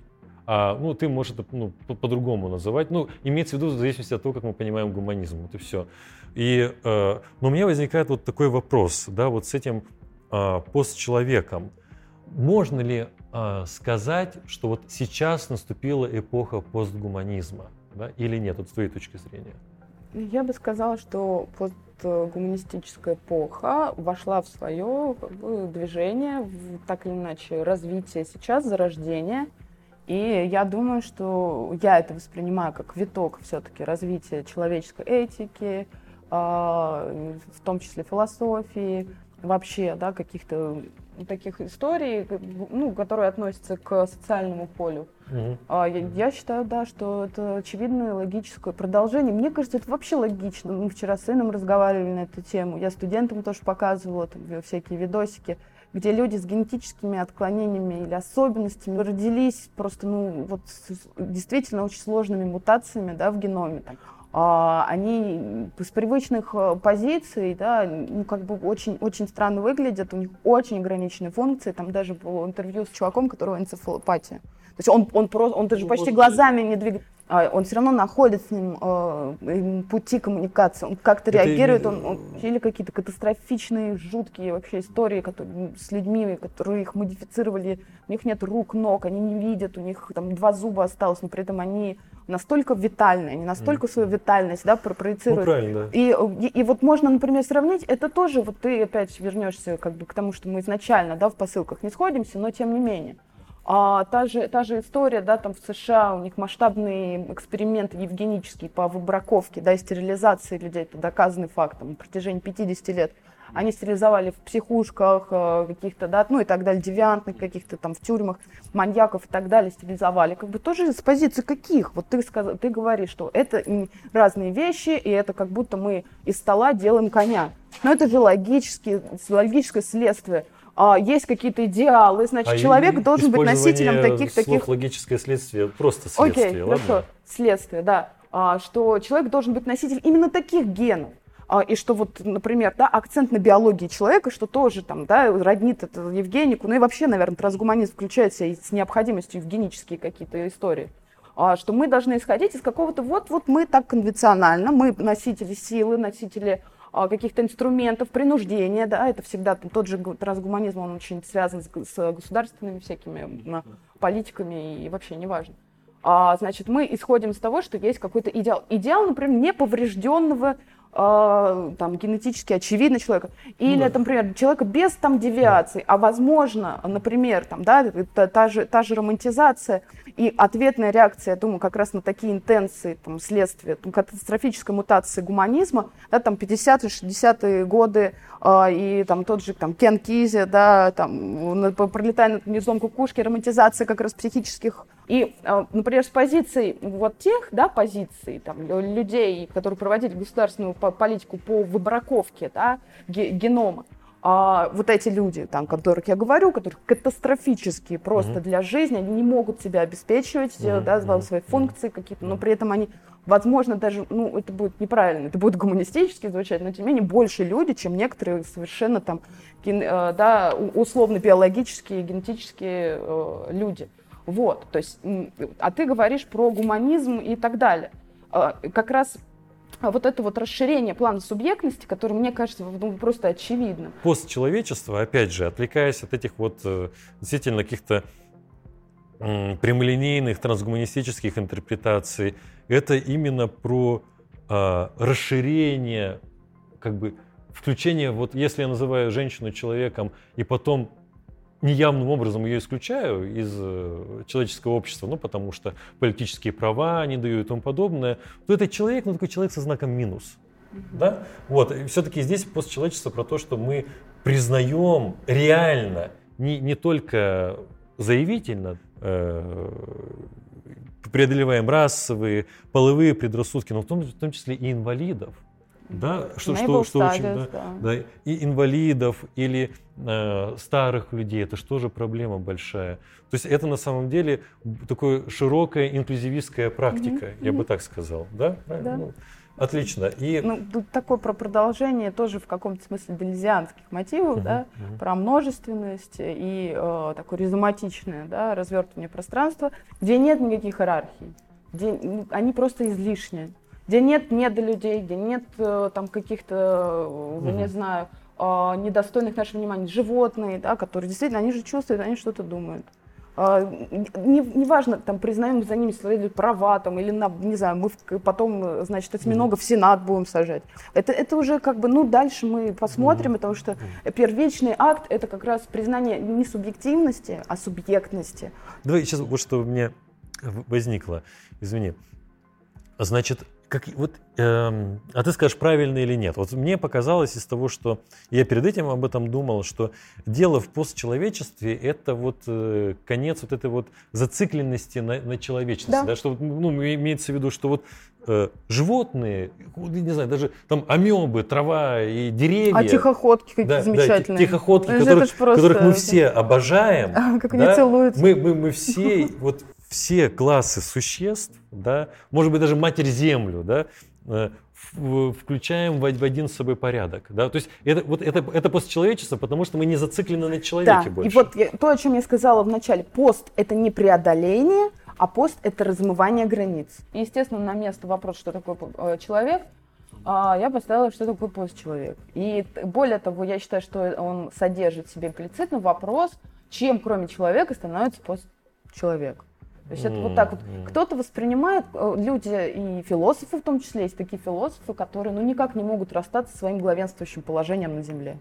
А, ну, ты можешь это ну, по- по-другому называть. Ну, имеется в виду в зависимости от того, как мы понимаем гуманизм. Вот и все. И, э, но у меня возникает вот такой вопрос, да, вот с этим э, постчеловеком. Можно ли э, сказать, что вот сейчас наступила эпоха постгуманизма, да, или нет, вот с твоей точки зрения? Я бы сказала, что постгуманистическая эпоха вошла в свое как движение, в, так или иначе, развитие сейчас, зарождение. И я думаю, что я это воспринимаю как виток все-таки развития человеческой этики, а, в том числе философии, вообще, да, каких-то таких историй, ну, которые относятся к социальному полю. А, я, я считаю, да, что это очевидное логическое продолжение. Мне кажется, это вообще логично. Мы вчера с сыном разговаривали на эту тему. Я студентам тоже показывала там, всякие видосики где люди с генетическими отклонениями или особенностями родились просто, ну, вот с действительно очень сложными мутациями, да, в геноме. Там. А, они с привычных э, позиций, да, ну, как бы очень, очень странно выглядят, у них очень ограниченные функции. Там даже было интервью с чуваком, которого энцефалопатия. То есть он, он, просто, он даже почти глазами не двигает. А он все равно находит с ним э, пути коммуникации, он как-то реагирует, он, он, или какие-то катастрофичные, жуткие вообще истории которые, с людьми, которые их модифицировали, у них нет рук, ног, они не видят, у них там два зуба осталось, но при этом они настолько витальные, они настолько mm. свою витальность да, проецируют. Ну, правильно, да. И, и, и вот можно, например, сравнить, это тоже, вот ты опять вернешься как бы к тому, что мы изначально да, в посылках не сходимся, но тем не менее. А, та, же, та же история, да, там в США у них масштабные эксперименты евгенические по выбраковке, да, и стерилизации людей, это доказанный факт, там, на протяжении 50 лет. Они стерилизовали в психушках э, каких-то, да, ну и так далее, девиантных каких-то там в тюрьмах, маньяков и так далее стерилизовали. Как бы тоже с позиции каких? Вот ты, сказал, ты говоришь, что это разные вещи, и это как будто мы из стола делаем коня. Но это же логические, логическое следствие есть какие-то идеалы, значит, а человек должен быть носителем таких таких. логическое следствие, просто следствие, Окей, ладно? Хорошо, следствие, да. А, что человек должен быть носителем именно таких генов. А, и что вот, например, да, акцент на биологии человека, что тоже там, да, роднит это Евгенику, ну и вообще, наверное, трансгуманизм включается и с необходимостью евгенические какие-то истории. А, что мы должны исходить из какого-то вот-вот мы так конвенционально, мы носители силы, носители а, каких-то инструментов принуждения, да, это всегда там, тот же трансгуманизм, он очень связан с, с государственными всякими политиками и вообще неважно. А, значит, мы исходим из того, что есть какой-то идеал. Идеал, например, неповрежденного э, там, генетически очевидно человека, или, да. там, например, человека без там девиаций, да. а возможно, например, там, да, та, та, же, та же романтизация и ответная реакция, я думаю, как раз на такие интенции, там, следствия там, катастрофической мутации гуманизма, да, там, 50-е, 60-е годы, э, и там тот же там, Кен Кизи, да, там, пролетая над гнездом кукушки, романтизация как раз психических и, э, например, с позиции вот тех, да, позиций, там, людей, которые проводили государственную политику по выбраковке да, генома, а вот эти люди, там, о которых я говорю, которые катастрофические просто mm-hmm. для жизни, они не могут себя обеспечивать, mm-hmm. да, свои функции какие-то, но при этом они, возможно, даже, ну, это будет неправильно, это будет гуманистически звучать, но тем не менее больше люди, чем некоторые совершенно там, ген, э, да, условно-биологические, генетические э, люди. Вот, то есть, а ты говоришь про гуманизм и так далее. А, как раз а вот это вот расширение плана субъектности, которое, мне кажется, ну, просто очевидно. Постчеловечество, опять же, отвлекаясь от этих вот э, действительно каких-то прямолинейных трансгуманистических интерпретаций, это именно про э, расширение, как бы включение, вот если я называю женщину человеком, и потом неявным образом ее исключаю из э, человеческого общества, ну, потому что политические права не дают и тому подобное, то этот человек, ну, такой человек со знаком минус. Mm-hmm. Да? Вот, все-таки здесь постчеловечество про то, что мы признаем реально, не, не только заявительно, э, преодолеваем расовые, половые предрассудки, но в том, в том числе и инвалидов да, что, что, что очень, да, да. да, и инвалидов или э, старых людей, это же тоже проблема большая. То есть это на самом деле такая широкая инклюзивистская практика, mm-hmm. я бы так сказал, да? да. Ну, отлично. И... Ну, тут такое про продолжение тоже в каком-то смысле делезианских мотивов, uh-huh, да, uh-huh. про множественность и э, такое резоматичное, да, развертывание пространства, где нет никаких иерархий, где они просто излишние где нет недолюдей, где нет э, там каких-то, угу. не знаю, а, недостойных нашего внимания, животные, да, которые действительно, они же чувствуют, они что-то думают. А, не, неважно, там, признаем за ними свои права, там, или, на, не знаю, мы потом, значит, осьминогов в Сенат будем сажать. Это, это уже как бы, ну, дальше мы посмотрим, потому что первичный акт – это как раз признание не субъективности, а субъектности. Давай сейчас вот что у меня возникло, извини. Значит, как вот, эм, а ты скажешь, правильно или нет? Вот мне показалось из того, что я перед этим об этом думал, что дело в постчеловечестве это вот э, конец вот этой вот зацикленности на, на человечности, да. да, что ну имеется в виду, что вот э, животные, не знаю, даже там амебы, трава и деревья. А тихоходки какие да, замечательные. Да, тихоходки, которых, просто... которых мы все обожаем. А, как да? они целуются. Мы, мы, мы все вот все классы существ, да, может быть даже Матерь Землю, да, э, включаем в один с собой порядок. Да? То есть это, вот это, это постчеловечество, потому что мы не зациклены на человеке да. больше. И вот я, то, о чем я сказала в начале, пост – это не преодоление, а пост – это размывание границ. Естественно, на место вопрос, что такое э, человек, а, я поставила, что такое постчеловек. И более того, я считаю, что он содержит в себе имплицитно вопрос, чем кроме человека становится постчеловек. То есть это вот так вот. Кто-то воспринимает, э, люди и философы в том числе, есть такие философы, которые ну никак не могут расстаться со своим главенствующим положением на Земле.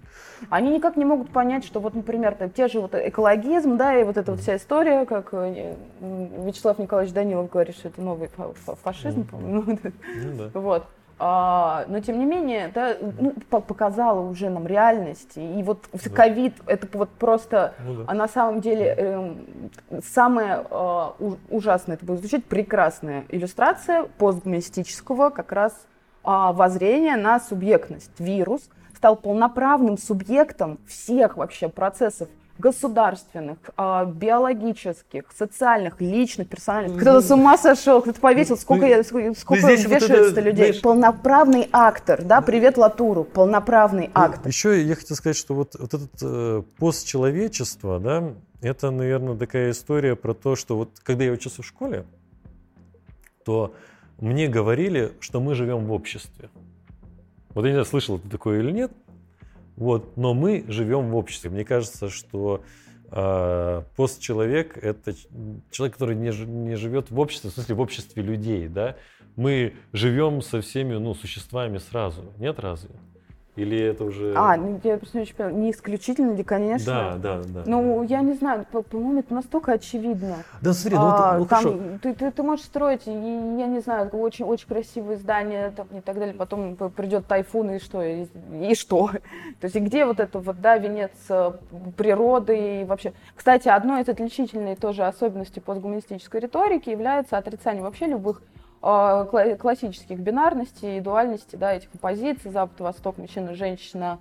Они никак не могут понять, что вот, например, те же вот экологизм, да, и вот эта вот вся история, как э, Вячеслав Николаевич Данилов говорит, что это новый фашизм, по-моему. Ну вот. А, но тем не менее, это ну, показало уже нам реальность. И вот ковид, да. это вот просто, ну, да. а на самом деле э, самое э, ужасное, это будет звучать, прекрасная иллюстрация постгуманистического как раз э, воззрения на субъектность. Вирус стал полноправным субъектом всех вообще процессов государственных, а, биологических, социальных, личных, персональных. Кто-то с ума сошел, кто-то повесил, сколько, я, сколько вешается вот людей. Знаешь, полноправный актор, да, привет Латуру, полноправный ну, актор. Еще я хотел сказать, что вот, вот этот э, постчеловечество, да, это, наверное, такая история про то, что вот когда я учился в школе, то мне говорили, что мы живем в обществе. Вот я не знаю, слышал ты такое или нет, вот, но мы живем в обществе. Мне кажется, что э, постчеловек – это человек, который не, не живет в обществе, в смысле в обществе людей. Да? Мы живем со всеми ну, существами сразу. Нет разве? Или это уже... А, ну, я просто не очень поняла. Не исключительно ли, конечно. Да, да, да. Ну, я не знаю, по-моему, это настолько очевидно. Да, смотри, ну, а, ну там, ты, ты, ты можешь строить, я не знаю, очень, очень красивые здания там, и так далее, потом придет тайфун и что, и, и что? То есть, и где вот это вот, да, венец э, природы и вообще... Кстати, одной из отличительной тоже особенностей постгуманистической риторики является отрицание вообще любых классических бинарностей, дуальности, да, этих позиций, Запад, Восток, мужчина, женщина,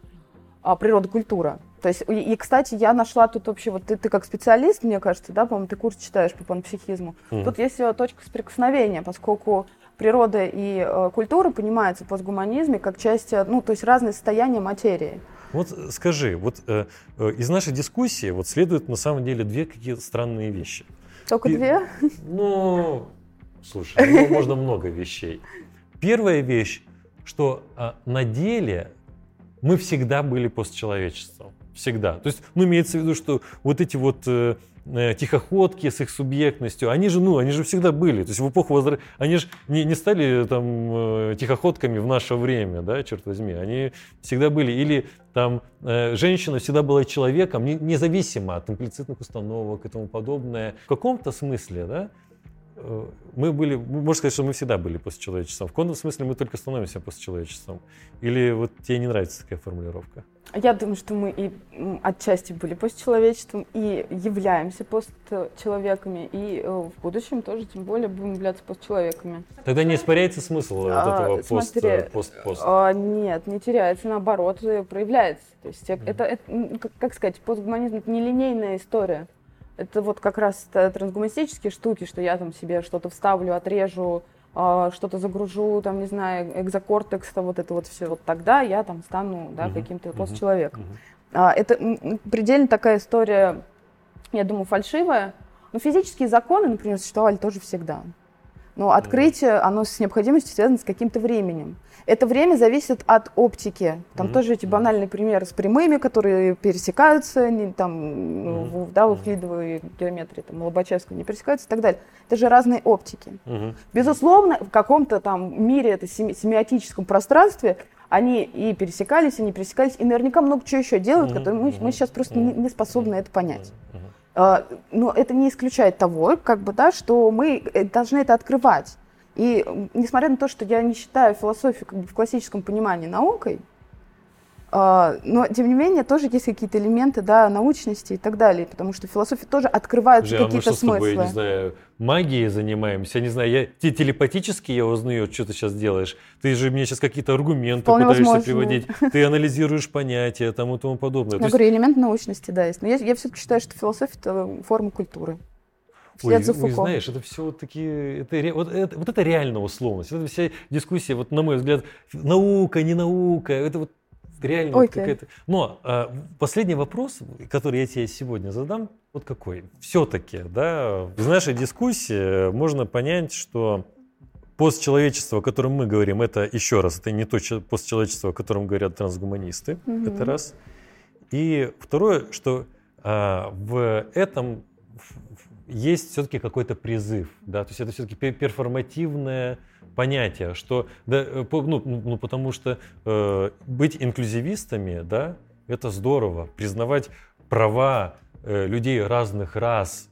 а, природа, культура. То есть, и, и, кстати, я нашла тут вообще, вот ты, ты как специалист, мне кажется, да, по-моему, ты курс читаешь по панпсихизму. Mm. Тут есть точка соприкосновения, поскольку природа и э, культура понимаются в постгуманизме как часть, э, ну, то есть разные состояния материи. Вот скажи, вот э, э, из нашей дискуссии вот следуют на самом деле две какие-то странные вещи. Только и, две? Ну, Слушай, ну, можно много вещей. Первая вещь, что а, на деле мы всегда были постчеловечеством. Всегда. То есть, ну, имеется в виду, что вот эти вот э, э, тихоходки с их субъектностью, они же, ну, они же всегда были. То есть в эпоху возра... они же не, не стали там э, тихоходками в наше время, да, черт возьми. Они всегда были. Или там э, женщина всегда была человеком, не, независимо от имплицитных установок и тому подобное. В каком-то смысле, да, Э, мы были, можно сказать, что мы всегда были постчеловечеством. В каком смысле мы только становимся постчеловечеством? Или вот тебе не нравится такая формулировка? Я думаю, что мы и отчасти были постчеловечеством, и являемся постчеловеками, и э, в будущем тоже, тем более, будем являться постчеловеками. Тогда не испаряется смысл а, вот этого пост, смотри, э, пост, пост. А, нет, не теряется, наоборот, проявляется. То есть mm. это, это, как сказать, постгуманизм – это нелинейная история. Это вот как раз трансгуманистические штуки, что я там себе что-то вставлю, отрежу, а, что-то загружу, там, не знаю, экзокортекс, вот это вот все. Вот тогда я там стану, да, uh-huh. каким-то постчеловеком. Uh-huh. Это предельно такая история, я думаю, фальшивая. Но физические законы, например, существовали тоже всегда. Но открытие, оно с необходимостью связано с каким-то временем. Это время зависит от оптики. Там mm-hmm. тоже эти банальные примеры с прямыми, которые пересекаются, не, там, mm-hmm. да, в эвклидовой геометрии, там, Лобачевского не пересекаются и так далее. Это же разные оптики. Mm-hmm. Безусловно, в каком-то там мире, это семи- семиотическом пространстве, они и пересекались, и не пересекались, и наверняка много чего еще делают, mm-hmm. которые мы, мы сейчас просто не, не способны это понять. Mm-hmm. Но это не исключает того, как бы, да, что мы э, должны это открывать. И несмотря на то, что я не считаю философию как бы в классическом понимании наукой, а, но, тем не менее, тоже есть какие-то элементы, да, научности и так далее, потому что философия тоже открывает какие-то а мы что смыслы. С тобой, я не знаю, магией занимаемся, я не знаю, я те- телепатически я узнаю, что ты сейчас делаешь. Ты же мне сейчас какие-то аргументы Вполне пытаешься возможно. приводить, ты анализируешь понятия там и тому подобное. Я То есть- говорю, элемент научности, да, есть. Но я, я все-таки считаю, что философия – это форма культуры. Ой, за ой, Фуко. знаешь, это все вот такие, это, вот, это, вот это реально условность. Это вся дискуссия, вот на мой взгляд, наука, не наука, это вот реально Окей. какая-то... Но а, последний вопрос, который я тебе сегодня задам, вот какой. Все-таки, да, из нашей дискуссии можно понять, что постчеловечество, о котором мы говорим, это еще раз, это не то че- постчеловечество, о котором говорят трансгуманисты, Мгм. это раз. И второе, что а, в этом есть все-таки какой-то призыв, да, то есть это все-таки перформативное понятие, что, да, э, ну, ну, ну, потому что э, быть инклюзивистами, да, это здорово, признавать права э, людей разных рас,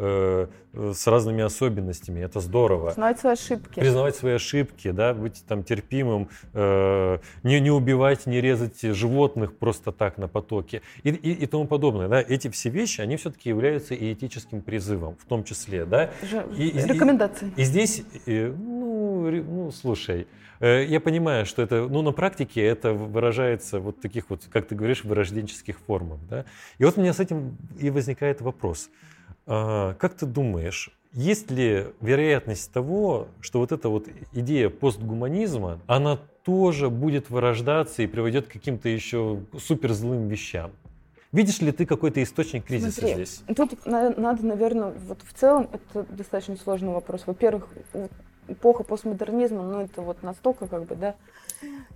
э, с разными особенностями, это здорово Знать свои ошибки. признавать свои ошибки, да, быть там терпимым, э, не, не убивать, не резать животных просто так на потоке и, и, и тому подобное. Да. Эти все вещи, они все-таки являются и этическим призывом, в том числе. Да. И- и- Рекомендации. И здесь, э, ну, ну слушай, э, я понимаю, что это, ну, на практике это выражается вот таких вот, как ты говоришь, вырожденческих формах, да. И вот у меня с этим и возникает вопрос. А, Как ты думаешь, есть ли вероятность того, что вот эта вот идея постгуманизма, она тоже будет вырождаться и приведет к каким-то еще суперзлым вещам? Видишь ли ты какой-то источник кризиса Смотри, здесь? Тут на- надо, наверное, вот в целом это достаточно сложный вопрос. Во-первых, эпоха постмодернизма, ну это вот настолько как бы, да,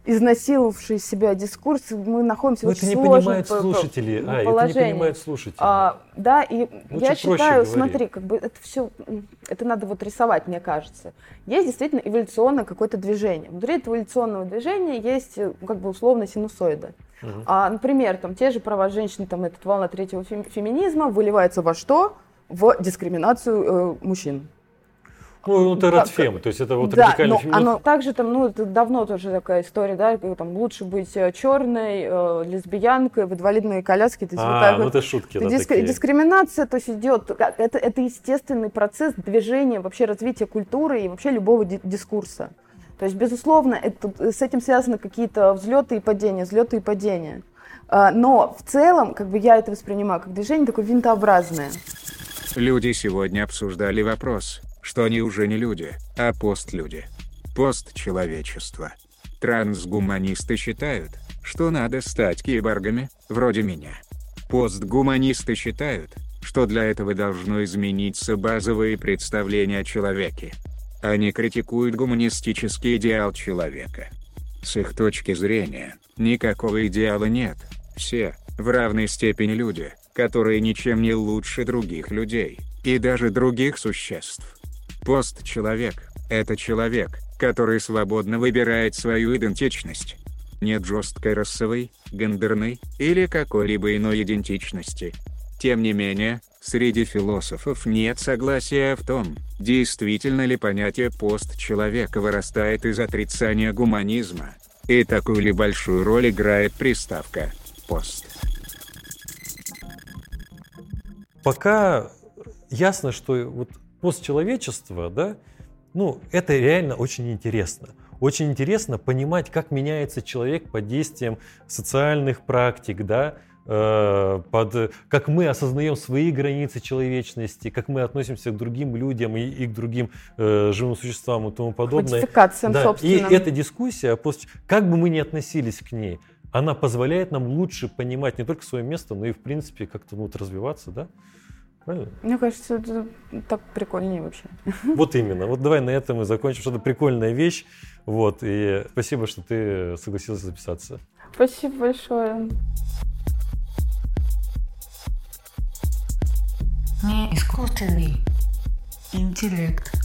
изнасиловавший себя дискурс, мы находимся в Ну, очень это не понимают по- по- слушатели. А, это не понимают слушатели. А, да, и Лучше я считаю, смотри, как бы это все, это надо вот рисовать, мне кажется. Есть действительно эволюционное какое-то движение. Внутри этого эволюционного движения есть э, как бы условно синусоида. Мгм. А, например, там те же права женщин, там этот волна третьего фем- феминизма выливается во что? В дискриминацию э, мужчин. Ну, это Да, радфем, то есть это вот да, радикальный но феминизм. оно также там, ну, это давно тоже такая история, да, как там лучше быть черной, лесбиянкой, в инвалидной коляске. то есть вот А, так ну вот. это шутки, да, Диск- такие. Дискриминация, то есть идет, это, это естественный процесс движения, вообще развития культуры и вообще любого ди- дискурса. То есть, безусловно, это, с этим связаны какие-то взлеты и падения, взлеты и падения. А, Но в целом, как бы я это воспринимаю как движение такое винтообразное. Люди сегодня обсуждали вопрос, что они уже не люди, а постлюди. Постчеловечество. Трансгуманисты считают, что надо стать киборгами, вроде меня. Постгуманисты считают, что для этого должно измениться базовые представления о человеке. Они критикуют гуманистический идеал человека. С их точки зрения, никакого идеала нет. Все, в равной степени люди, которые ничем не лучше других людей, и даже других существ. Постчеловек – это человек, который свободно выбирает свою идентичность. Нет жесткой расовой, гендерной или какой-либо иной идентичности. Тем не менее, среди философов нет согласия в том, действительно ли понятие постчеловека вырастает из отрицания гуманизма, и такую ли большую роль играет приставка «пост». Пока ясно, что вот постчеловечество, да, ну, это реально очень интересно. Очень интересно понимать, как меняется человек под действием социальных практик, да, э, под, как мы осознаем свои границы человечности, как мы относимся к другим людям и, и к другим э, живым существам и тому подобное. Модификациям Да, и собственным. эта дискуссия, как бы мы ни относились к ней, она позволяет нам лучше понимать не только свое место, но и, в принципе, как-то ну, вот развиваться, да? Правильно? Мне кажется, это так прикольнее вообще. Вот именно. Вот давай на этом и закончим. Что-то прикольная вещь. Вот. И спасибо, что ты согласился записаться. Спасибо большое. Не искусственный интеллект.